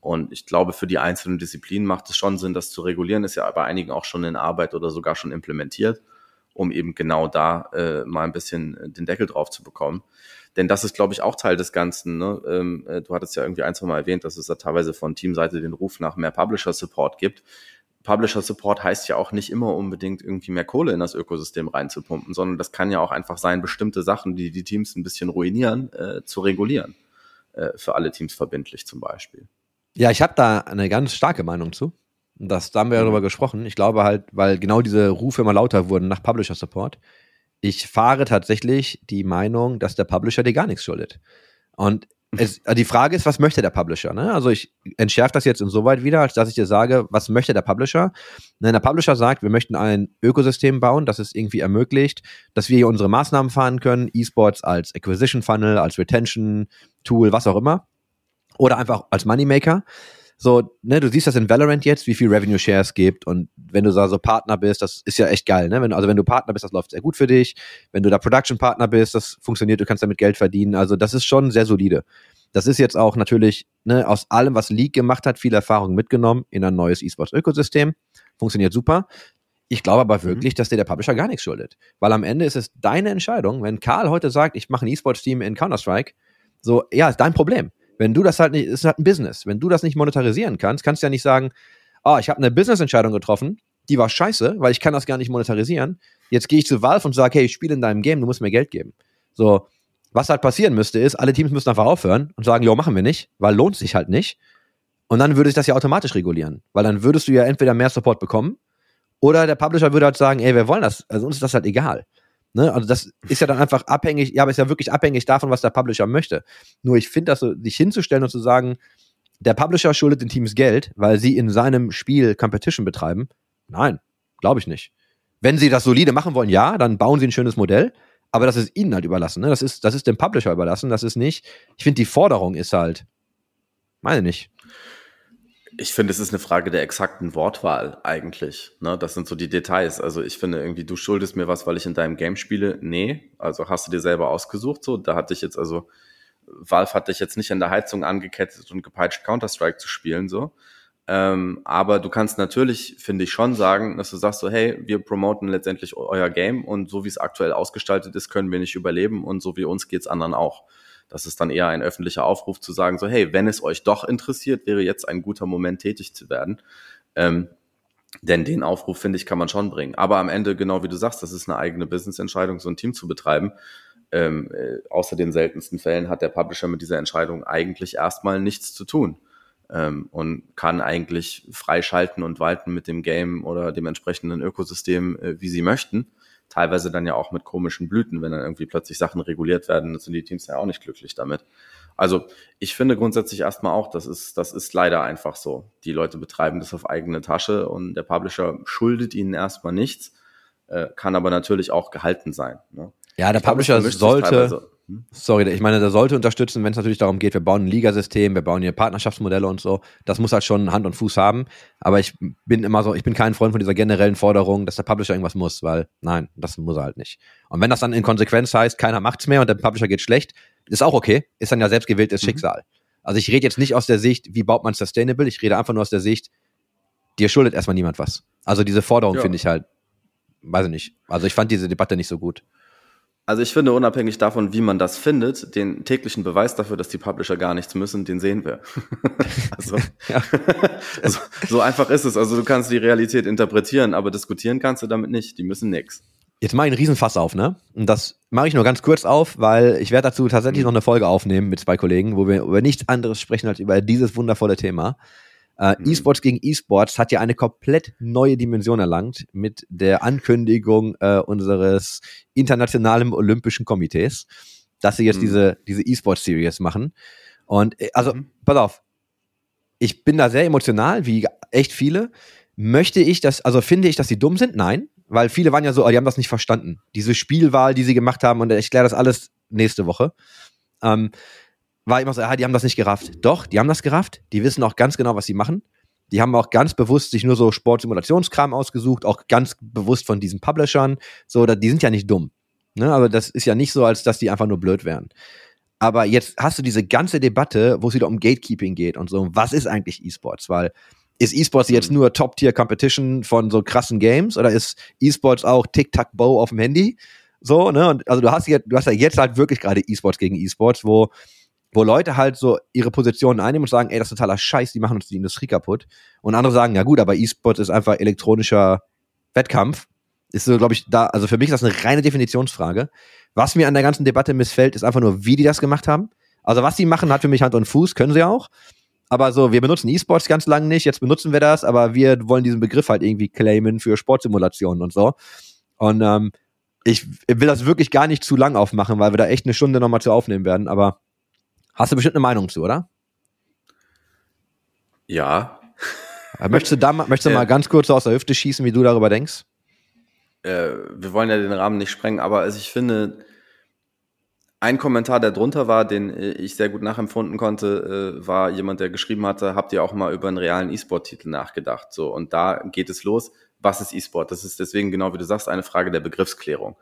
Und ich glaube, für die einzelnen Disziplinen macht es schon Sinn, das zu regulieren. Ist ja bei einigen auch schon in Arbeit oder sogar schon implementiert, um eben genau da äh, mal ein bisschen den Deckel drauf zu bekommen. Denn das ist, glaube ich, auch Teil des Ganzen. Ne? Ähm, äh, du hattest ja irgendwie ein, zwei Mal erwähnt, dass es da teilweise von Teamseite den Ruf nach mehr Publisher-Support gibt. Publisher Support heißt ja auch nicht immer unbedingt irgendwie mehr Kohle in das Ökosystem reinzupumpen, sondern das kann ja auch einfach sein, bestimmte Sachen, die die Teams ein bisschen ruinieren, äh, zu regulieren. Äh, für alle Teams verbindlich zum Beispiel. Ja, ich habe da eine ganz starke Meinung zu. Das, da haben wir ja darüber gesprochen. Ich glaube halt, weil genau diese Rufe immer lauter wurden nach Publisher Support. Ich fahre tatsächlich die Meinung, dass der Publisher dir gar nichts schuldet. Und es, die Frage ist, was möchte der Publisher? Ne? Also ich entschärfe das jetzt insoweit wieder, als dass ich dir sage, was möchte der Publisher? Wenn der Publisher sagt, wir möchten ein Ökosystem bauen, das es irgendwie ermöglicht, dass wir hier unsere Maßnahmen fahren können, E-Sports als Acquisition Funnel, als Retention Tool, was auch immer, oder einfach als Moneymaker, so, ne, du siehst das in Valorant jetzt, wie viel Revenue Share es gibt und wenn du da so Partner bist, das ist ja echt geil, ne? Wenn, also wenn du Partner bist, das läuft sehr gut für dich. Wenn du da Production Partner bist, das funktioniert, du kannst damit Geld verdienen. Also das ist schon sehr solide. Das ist jetzt auch natürlich ne, aus allem, was League gemacht hat, viel Erfahrung mitgenommen in ein neues E-Sports-Ökosystem. Funktioniert super. Ich glaube aber wirklich, mhm. dass dir der Publisher gar nichts schuldet. Weil am Ende ist es deine Entscheidung. Wenn Karl heute sagt, ich mache ein E-Sports-Team in Counter-Strike, so, ja, ist dein Problem. Wenn du das halt nicht, ist halt ein Business. Wenn du das nicht monetarisieren kannst, kannst du ja nicht sagen, oh, ich habe eine Business-Entscheidung getroffen, die war scheiße, weil ich kann das gar nicht monetarisieren. Jetzt gehe ich zu Valve und sage, hey, ich spiele in deinem Game, du musst mir Geld geben. So, was halt passieren müsste, ist, alle Teams müssen einfach aufhören und sagen, jo, machen wir nicht, weil lohnt sich halt nicht. Und dann würde sich das ja automatisch regulieren, weil dann würdest du ja entweder mehr Support bekommen oder der Publisher würde halt sagen, ey, wir wollen das, also uns ist das halt egal. Ne? Also das ist ja dann einfach abhängig, ja, aber ist ja wirklich abhängig davon, was der Publisher möchte. Nur ich finde das so, sich hinzustellen und zu sagen, der Publisher schuldet den Teams Geld, weil sie in seinem Spiel Competition betreiben. Nein, glaube ich nicht. Wenn sie das solide machen wollen, ja, dann bauen sie ein schönes Modell, aber das ist ihnen halt überlassen. Ne? Das, ist, das ist dem Publisher überlassen. Das ist nicht, ich finde, die Forderung ist halt, meine nicht. Ich finde, es ist eine Frage der exakten Wortwahl eigentlich. Ne? Das sind so die Details. Also ich finde irgendwie, du schuldest mir was, weil ich in deinem Game spiele. Nee, also hast du dir selber ausgesucht. So, da hatte ich jetzt also, Valve hat dich jetzt nicht in der Heizung angekettet und gepeitscht Counter-Strike zu spielen. So, ähm, aber du kannst natürlich, finde ich, schon sagen, dass du sagst so, hey, wir promoten letztendlich euer Game und so wie es aktuell ausgestaltet ist, können wir nicht überleben und so wie uns geht's anderen auch. Das ist dann eher ein öffentlicher Aufruf zu sagen, so, hey, wenn es euch doch interessiert, wäre jetzt ein guter Moment, tätig zu werden. Ähm, denn den Aufruf, finde ich, kann man schon bringen. Aber am Ende, genau wie du sagst, das ist eine eigene Business-Entscheidung, so ein Team zu betreiben. Ähm, äh, außer den seltensten Fällen hat der Publisher mit dieser Entscheidung eigentlich erstmal nichts zu tun ähm, und kann eigentlich freischalten und walten mit dem Game oder dem entsprechenden Ökosystem, äh, wie sie möchten teilweise dann ja auch mit komischen Blüten, wenn dann irgendwie plötzlich Sachen reguliert werden, sind die Teams ja auch nicht glücklich damit. Also ich finde grundsätzlich erstmal auch, das ist, das ist leider einfach so. Die Leute betreiben das auf eigene Tasche und der Publisher schuldet ihnen erstmal nichts, äh, kann aber natürlich auch gehalten sein. Ne? Ja, der ich Publisher glaube, sollte, Sorry, ich meine, der sollte unterstützen, wenn es natürlich darum geht, wir bauen ein Ligasystem, wir bauen hier Partnerschaftsmodelle und so. Das muss halt schon Hand und Fuß haben. Aber ich bin immer so, ich bin kein Freund von dieser generellen Forderung, dass der Publisher irgendwas muss, weil nein, das muss er halt nicht. Und wenn das dann in Konsequenz heißt, keiner macht's mehr und der Publisher geht schlecht, ist auch okay. Ist dann ja selbstgewähltes mhm. Schicksal. Also ich rede jetzt nicht aus der Sicht, wie baut man sustainable, ich rede einfach nur aus der Sicht, dir schuldet erstmal niemand was. Also diese Forderung ja. finde ich halt, weiß ich nicht. Also ich fand diese Debatte nicht so gut. Also ich finde, unabhängig davon, wie man das findet, den täglichen Beweis dafür, dass die Publisher gar nichts müssen, den sehen wir. also, so, so, einfach ist es. Also du kannst die Realität interpretieren, aber diskutieren kannst du damit nicht. Die müssen nix. Jetzt mache ich einen Riesenfass auf, ne? Und das mache ich nur ganz kurz auf, weil ich werde dazu tatsächlich mhm. noch eine Folge aufnehmen mit zwei Kollegen, wo wir über nichts anderes sprechen als über dieses wundervolle Thema. Äh, mhm. E-Sports gegen E-Sports hat ja eine komplett neue Dimension erlangt mit der Ankündigung äh, unseres internationalen Olympischen Komitees, dass sie jetzt mhm. diese, diese E-Sports-Series machen. Und äh, also, mhm. pass auf, ich bin da sehr emotional, wie echt viele. Möchte ich das, also finde ich, dass sie dumm sind? Nein, weil viele waren ja so, oh, die haben das nicht verstanden. Diese Spielwahl, die sie gemacht haben, und ich kläre das alles nächste Woche. Ähm, war immer so, ja, die haben das nicht gerafft. Doch, die haben das gerafft. Die wissen auch ganz genau, was sie machen. Die haben auch ganz bewusst sich nur so Sportsimulationskram ausgesucht, auch ganz bewusst von diesen Publishern. So, die sind ja nicht dumm. Ne? Also das ist ja nicht so, als dass die einfach nur blöd wären. Aber jetzt hast du diese ganze Debatte, wo es wieder um Gatekeeping geht und so. Was ist eigentlich E-Sports? Weil ist E-Sports jetzt nur Top-Tier-Competition von so krassen Games oder ist E-Sports auch Tic-Tac-Bow auf dem Handy? So, ne? Und also du hast ja, du hast ja jetzt halt wirklich gerade E-Sports gegen E-Sports, wo wo Leute halt so ihre Positionen einnehmen und sagen, ey, das ist totaler Scheiß, die machen uns die Industrie kaputt. Und andere sagen, ja gut, aber E-Sport ist einfach elektronischer Wettkampf. Ist so, glaube ich, da, also für mich ist das eine reine Definitionsfrage. Was mir an der ganzen Debatte missfällt, ist einfach nur, wie die das gemacht haben. Also was sie machen, hat für mich Hand und Fuß, können sie auch. aber so, wir benutzen E-Sports ganz lange nicht, jetzt benutzen wir das, aber wir wollen diesen Begriff halt irgendwie claimen für Sportsimulationen und so. Und ähm, ich will das wirklich gar nicht zu lang aufmachen, weil wir da echt eine Stunde nochmal zu aufnehmen werden, aber hast du bestimmt eine Meinung zu, oder? Ja. Äh, möchtest du da mal, möchtest du mal ganz kurz aus der Hüfte schießen, wie du darüber denkst? Äh, wir wollen ja den Rahmen nicht sprengen, aber also ich finde, ein Kommentar, der drunter war, den äh, ich sehr gut nachempfunden konnte, äh, war jemand, der geschrieben hatte, habt ihr auch mal über einen realen E-Sport-Titel nachgedacht? So, und da geht es los. Was ist E-Sport? Das ist deswegen, genau wie du sagst, eine Frage der Begriffsklärung.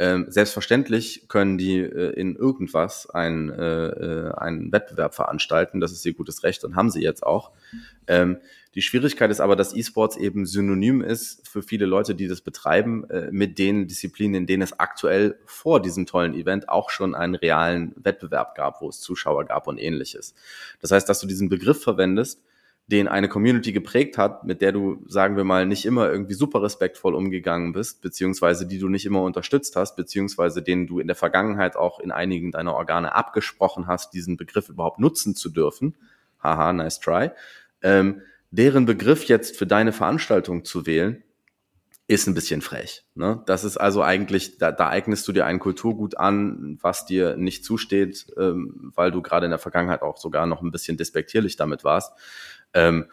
Ähm, selbstverständlich können die äh, in irgendwas einen, äh, äh, einen Wettbewerb veranstalten. Das ist ihr gutes Recht und haben sie jetzt auch. Ähm, die Schwierigkeit ist aber, dass E-Sports eben synonym ist für viele Leute, die das betreiben, äh, mit den Disziplinen, in denen es aktuell vor diesem tollen Event auch schon einen realen Wettbewerb gab, wo es Zuschauer gab und ähnliches. Das heißt, dass du diesen Begriff verwendest, den eine Community geprägt hat, mit der du, sagen wir mal, nicht immer irgendwie super respektvoll umgegangen bist, beziehungsweise die du nicht immer unterstützt hast, beziehungsweise den du in der Vergangenheit auch in einigen deiner Organe abgesprochen hast, diesen Begriff überhaupt nutzen zu dürfen. Haha, nice try. Ähm, deren Begriff jetzt für deine Veranstaltung zu wählen, ist ein bisschen frech. Ne? Das ist also eigentlich, da, da eignest du dir ein Kulturgut an, was dir nicht zusteht, ähm, weil du gerade in der Vergangenheit auch sogar noch ein bisschen despektierlich damit warst. Ähm,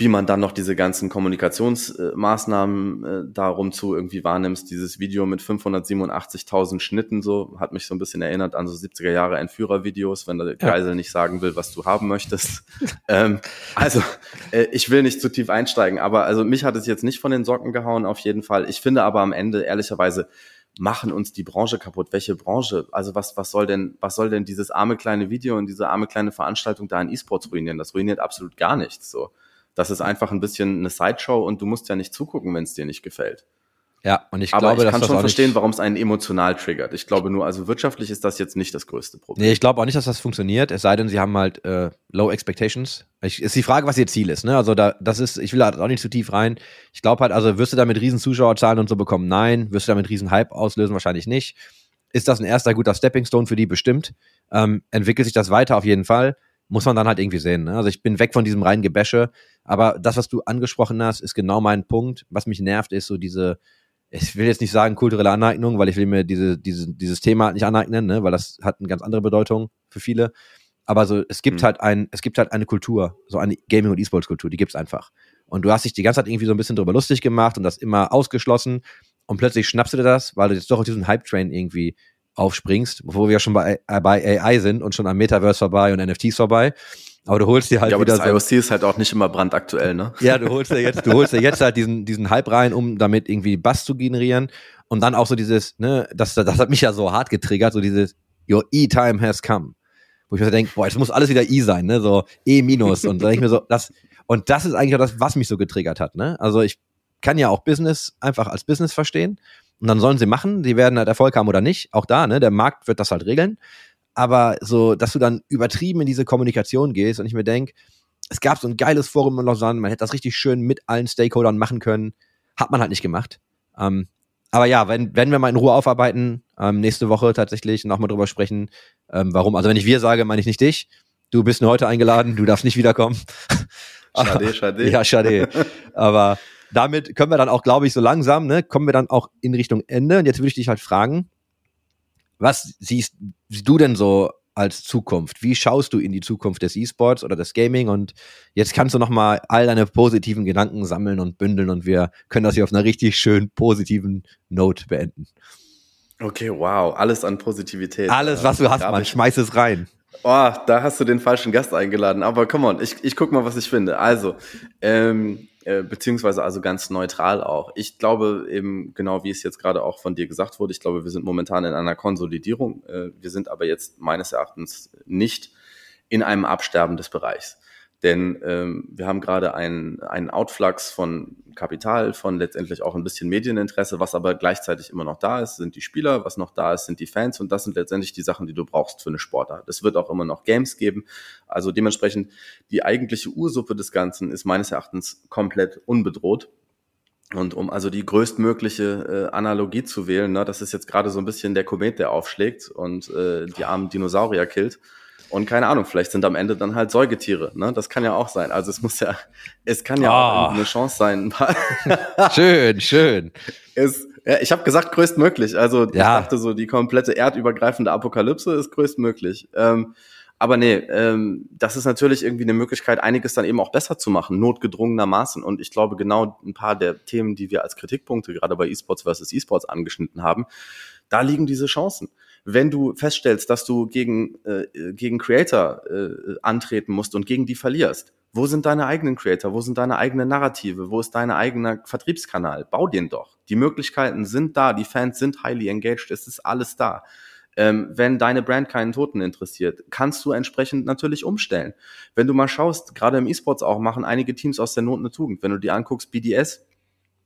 wie man dann noch diese ganzen Kommunikationsmaßnahmen äh, darum zu irgendwie wahrnimmst. Dieses Video mit 587.000 Schnitten so hat mich so ein bisschen erinnert an so 70er Jahre Entführervideos, wenn der Geisel ja. nicht sagen will, was du haben möchtest. ähm, also äh, ich will nicht zu tief einsteigen, aber also mich hat es jetzt nicht von den Socken gehauen auf jeden Fall. Ich finde aber am Ende ehrlicherweise machen uns die Branche kaputt. Welche Branche? Also was, was soll denn, was soll denn dieses arme kleine Video und diese arme kleine Veranstaltung da in E-Sports ruinieren? Das ruiniert absolut gar nichts. So. Das ist einfach ein bisschen eine Sideshow und du musst ja nicht zugucken, wenn es dir nicht gefällt. Ja, und ich Aber glaube, ich kann schon verstehen, warum es einen emotional triggert. Ich glaube nur, also wirtschaftlich ist das jetzt nicht das größte Problem. Nee, ich glaube auch nicht, dass das funktioniert, es sei denn, sie haben halt äh, low expectations. Ich, ist die Frage, was ihr Ziel ist, ne? Also da, das ist, ich will halt auch nicht zu tief rein. Ich glaube halt, also wirst du damit riesen Zuschauerzahlen und so bekommen? Nein. Wirst du damit riesen Hype auslösen? Wahrscheinlich nicht. Ist das ein erster guter Stepping Stone für die? Bestimmt. Ähm, entwickelt sich das weiter auf jeden Fall muss man dann halt irgendwie sehen. Ne? Also ich bin weg von diesem reinen Gebäsche, aber das, was du angesprochen hast, ist genau mein Punkt. Was mich nervt, ist so diese, ich will jetzt nicht sagen kulturelle Aneignung, weil ich will mir diese, diese, dieses Thema nicht aneignen, ne? weil das hat eine ganz andere Bedeutung für viele. Aber so, es gibt mhm. halt ein, es gibt halt eine Kultur, so eine Gaming- und E-Sports-Kultur, die gibt's einfach. Und du hast dich die ganze Zeit irgendwie so ein bisschen drüber lustig gemacht und das immer ausgeschlossen. Und plötzlich schnappst du dir das, weil du jetzt doch auf diesen Hype-Train irgendwie aufspringst, bevor wir ja schon bei, bei AI sind und schon am Metaverse vorbei und NFTs vorbei. Aber du holst dir halt ja, aber wieder das so, IOC ist halt auch nicht immer brandaktuell, ne? Ja, du holst dir jetzt, du holst dir jetzt halt diesen, diesen Hype rein, um damit irgendwie Bass zu generieren. Und dann auch so dieses, ne, das, das hat mich ja so hart getriggert, so dieses Your E-Time has come. Wo ich mir so denke, boah, jetzt muss alles wieder E sein, ne? So E minus. Und dann denke ich mir so, das, und das ist eigentlich auch das, was mich so getriggert hat, ne? Also ich kann ja auch Business einfach als Business verstehen. Und dann sollen sie machen, die werden halt Erfolg haben oder nicht. Auch da, ne, der Markt wird das halt regeln. Aber so, dass du dann übertrieben in diese Kommunikation gehst und ich mir denke, es gab so ein geiles Forum in Lausanne, man hätte das richtig schön mit allen Stakeholdern machen können. Hat man halt nicht gemacht. Ähm, aber ja, wenn, wenn wir mal in Ruhe aufarbeiten, ähm, nächste Woche tatsächlich nochmal drüber sprechen, ähm, warum. Also wenn ich wir sage, meine ich nicht dich. Du bist nur heute eingeladen, du darfst nicht wiederkommen. Schade, schade. ja, schade. Aber damit können wir dann auch, glaube ich, so langsam, ne, kommen wir dann auch in Richtung Ende. Und jetzt würde ich dich halt fragen, was siehst du denn so als Zukunft? Wie schaust du in die Zukunft des E-Sports oder des Gaming? Und jetzt kannst du nochmal all deine positiven Gedanken sammeln und bündeln und wir können das hier auf einer richtig schön positiven Note beenden. Okay, wow, alles an Positivität. Alles, was du hast, man, schmeiß es rein. Oh, da hast du den falschen Gast eingeladen. Aber come on, ich, ich guck mal, was ich finde. Also, ähm, äh, beziehungsweise also ganz neutral auch. Ich glaube eben, genau wie es jetzt gerade auch von dir gesagt wurde, ich glaube, wir sind momentan in einer Konsolidierung. Äh, wir sind aber jetzt meines Erachtens nicht in einem Absterben des Bereichs. Denn ähm, wir haben gerade einen, einen Outflux von Kapital, von letztendlich auch ein bisschen Medieninteresse, was aber gleichzeitig immer noch da ist, sind die Spieler, was noch da ist, sind die Fans und das sind letztendlich die Sachen, die du brauchst für eine Sportart. Es wird auch immer noch Games geben. Also dementsprechend die eigentliche Ursuppe des Ganzen ist meines Erachtens komplett unbedroht. Und um also die größtmögliche äh, Analogie zu wählen, ne, das ist jetzt gerade so ein bisschen der Komet, der aufschlägt und äh, die armen Dinosaurier killt Und keine Ahnung, vielleicht sind am Ende dann halt Säugetiere. Ne? Das kann ja auch sein. Also es muss ja, es kann ja oh. auch eine Chance sein. schön, schön. Es, ja, ich habe gesagt größtmöglich. Also ja. ich dachte so, die komplette erdübergreifende Apokalypse ist größtmöglich. Ähm, aber nee, ähm, das ist natürlich irgendwie eine Möglichkeit, einiges dann eben auch besser zu machen, notgedrungenermaßen. Und ich glaube, genau ein paar der Themen, die wir als Kritikpunkte gerade bei eSports versus eSports angeschnitten haben, da liegen diese Chancen. Wenn du feststellst, dass du gegen, äh, gegen Creator äh, antreten musst und gegen die verlierst, wo sind deine eigenen Creator? Wo sind deine eigenen Narrative? Wo ist dein eigener Vertriebskanal? Bau den doch. Die Möglichkeiten sind da, die Fans sind highly engaged, es ist alles da. Ähm, wenn deine Brand keinen Toten interessiert, kannst du entsprechend natürlich umstellen. Wenn du mal schaust, gerade im E-Sports auch, machen einige Teams aus der Not eine Tugend. Wenn du dir anguckst, BDS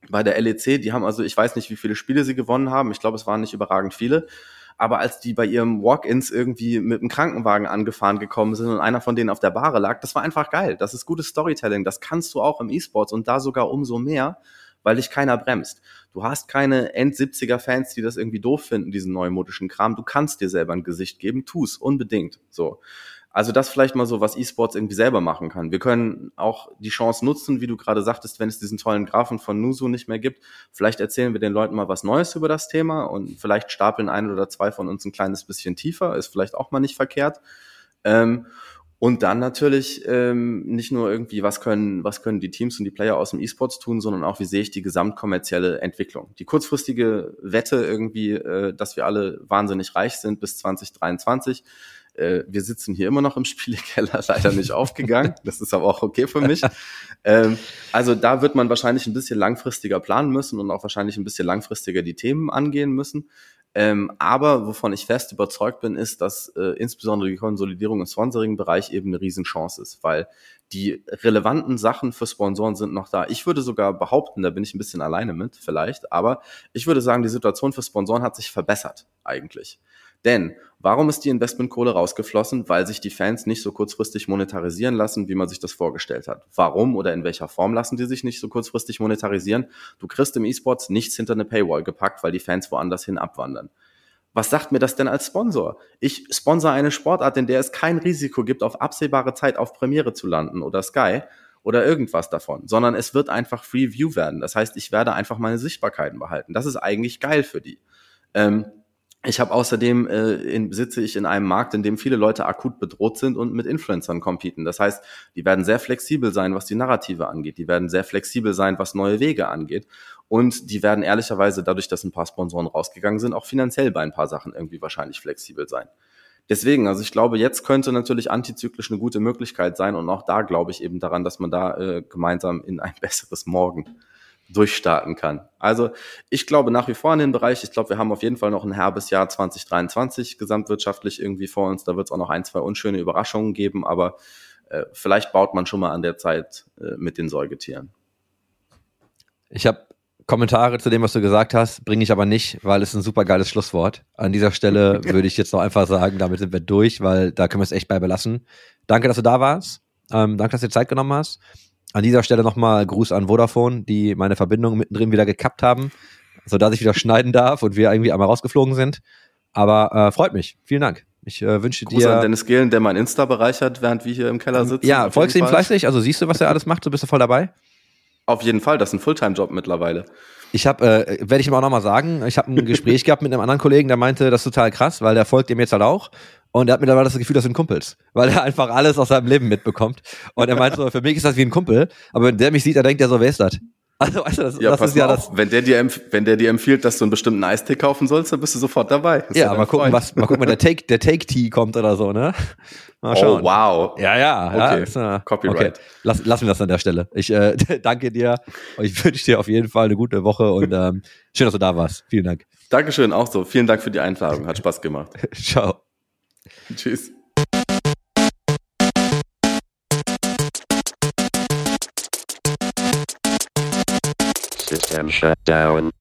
bei der LEC, die haben also, ich weiß nicht, wie viele Spiele sie gewonnen haben. Ich glaube, es waren nicht überragend viele. Aber als die bei ihrem Walk-ins irgendwie mit einem Krankenwagen angefahren gekommen sind und einer von denen auf der Bahre lag, das war einfach geil. Das ist gutes Storytelling. Das kannst du auch im E-Sports und da sogar umso mehr, weil dich keiner bremst. Du hast keine End-70er-Fans, die das irgendwie doof finden, diesen neumodischen Kram. Du kannst dir selber ein Gesicht geben, tu's unbedingt. So. Also das vielleicht mal so, was E-Sports irgendwie selber machen kann. Wir können auch die Chance nutzen, wie du gerade sagtest, wenn es diesen tollen Graphen von Nusu nicht mehr gibt. Vielleicht erzählen wir den Leuten mal was Neues über das Thema und vielleicht stapeln ein oder zwei von uns ein kleines bisschen tiefer. Ist vielleicht auch mal nicht verkehrt. Ähm, und dann natürlich ähm, nicht nur irgendwie, was können, was können die Teams und die Player aus dem E-Sports tun, sondern auch, wie sehe ich die gesamtkommerzielle Entwicklung. Die kurzfristige Wette irgendwie, äh, dass wir alle wahnsinnig reich sind bis 2023. Äh, wir sitzen hier immer noch im Spielekeller, leider nicht aufgegangen. Das ist aber auch okay für mich. Ähm, also da wird man wahrscheinlich ein bisschen langfristiger planen müssen und auch wahrscheinlich ein bisschen langfristiger die Themen angehen müssen. Ähm, aber wovon ich fest überzeugt bin, ist, dass äh, insbesondere die Konsolidierung im Sponsoring-Bereich eben eine Riesenchance ist, weil die relevanten Sachen für Sponsoren sind noch da. Ich würde sogar behaupten, da bin ich ein bisschen alleine mit, vielleicht, aber ich würde sagen, die Situation für Sponsoren hat sich verbessert eigentlich. Denn warum ist die Investmentkohle rausgeflossen? Weil sich die Fans nicht so kurzfristig monetarisieren lassen, wie man sich das vorgestellt hat. Warum oder in welcher Form lassen die sich nicht so kurzfristig monetarisieren? Du kriegst im E-Sports nichts hinter eine Paywall gepackt, weil die Fans woanders hin abwandern. Was sagt mir das denn als Sponsor? Ich sponsor eine Sportart, in der es kein Risiko gibt, auf absehbare Zeit auf Premiere zu landen oder Sky oder irgendwas davon, sondern es wird einfach Free View werden. Das heißt, ich werde einfach meine Sichtbarkeiten behalten. Das ist eigentlich geil für die. Ähm, ich habe außerdem äh, in, sitze ich in einem Markt, in dem viele Leute akut bedroht sind und mit Influencern competen. Das heißt, die werden sehr flexibel sein, was die Narrative angeht. Die werden sehr flexibel sein, was neue Wege angeht. Und die werden ehrlicherweise dadurch, dass ein paar Sponsoren rausgegangen sind, auch finanziell bei ein paar Sachen irgendwie wahrscheinlich flexibel sein. Deswegen, also ich glaube, jetzt könnte natürlich antizyklisch eine gute Möglichkeit sein und auch da glaube ich eben daran, dass man da äh, gemeinsam in ein besseres Morgen durchstarten kann. Also ich glaube nach wie vor an den Bereich. Ich glaube, wir haben auf jeden Fall noch ein herbes Jahr 2023 gesamtwirtschaftlich irgendwie vor uns. Da wird es auch noch ein, zwei unschöne Überraschungen geben, aber äh, vielleicht baut man schon mal an der Zeit äh, mit den Säugetieren. Ich habe Kommentare zu dem, was du gesagt hast, bringe ich aber nicht, weil es ein super geiles Schlusswort. An dieser Stelle würde ich jetzt noch einfach sagen, damit sind wir durch, weil da können wir es echt bei belassen. Danke, dass du da warst. Ähm, danke, dass du dir Zeit genommen hast. An dieser Stelle nochmal Gruß an Vodafone, die meine Verbindung mittendrin wieder gekappt haben, sodass ich wieder schneiden darf und wir irgendwie einmal rausgeflogen sind. Aber äh, freut mich. Vielen Dank. Ich äh, wünsche Gruß dir. an Dennis Gehlen, der mein Insta bereichert, während wir hier im Keller sitzen. Ja, folgst du ihm fleißig? Also siehst du, was er alles macht? Du bist du voll dabei? Auf jeden Fall, das ist ein Fulltime-Job mittlerweile. Ich habe, äh, werde ich ihm auch nochmal sagen, ich habe ein Gespräch gehabt mit einem anderen Kollegen, der meinte, das ist total krass, weil der folgt dem jetzt halt auch. Und er hat mittlerweile das Gefühl, das sind Kumpels, weil er einfach alles aus seinem Leben mitbekommt. Und er meinte so, für mich ist das wie ein Kumpel, aber wenn der mich sieht, dann denkt er so, wer ist das? Also, weißt du, das, ja, das ist ja das. Wenn der, dir wenn der dir empfiehlt, dass du einen bestimmten Eistee kaufen sollst, dann bist du sofort dabei. Das ja, mal gucken, was, mal gucken, wenn der Take, der Take Tea kommt oder so, ne? Mal schauen. Oh, wow. Ja, ja. Okay. ja ist, uh, Copyright. Okay. Lass, lassen wir das an der Stelle. Ich äh, danke dir. Ich wünsche dir auf jeden Fall eine gute Woche und ähm, schön, dass du da warst. Vielen Dank. Dankeschön, auch so. Vielen Dank für die Einladung. Hat Spaß gemacht. Ciao. Tschüss. System shut down.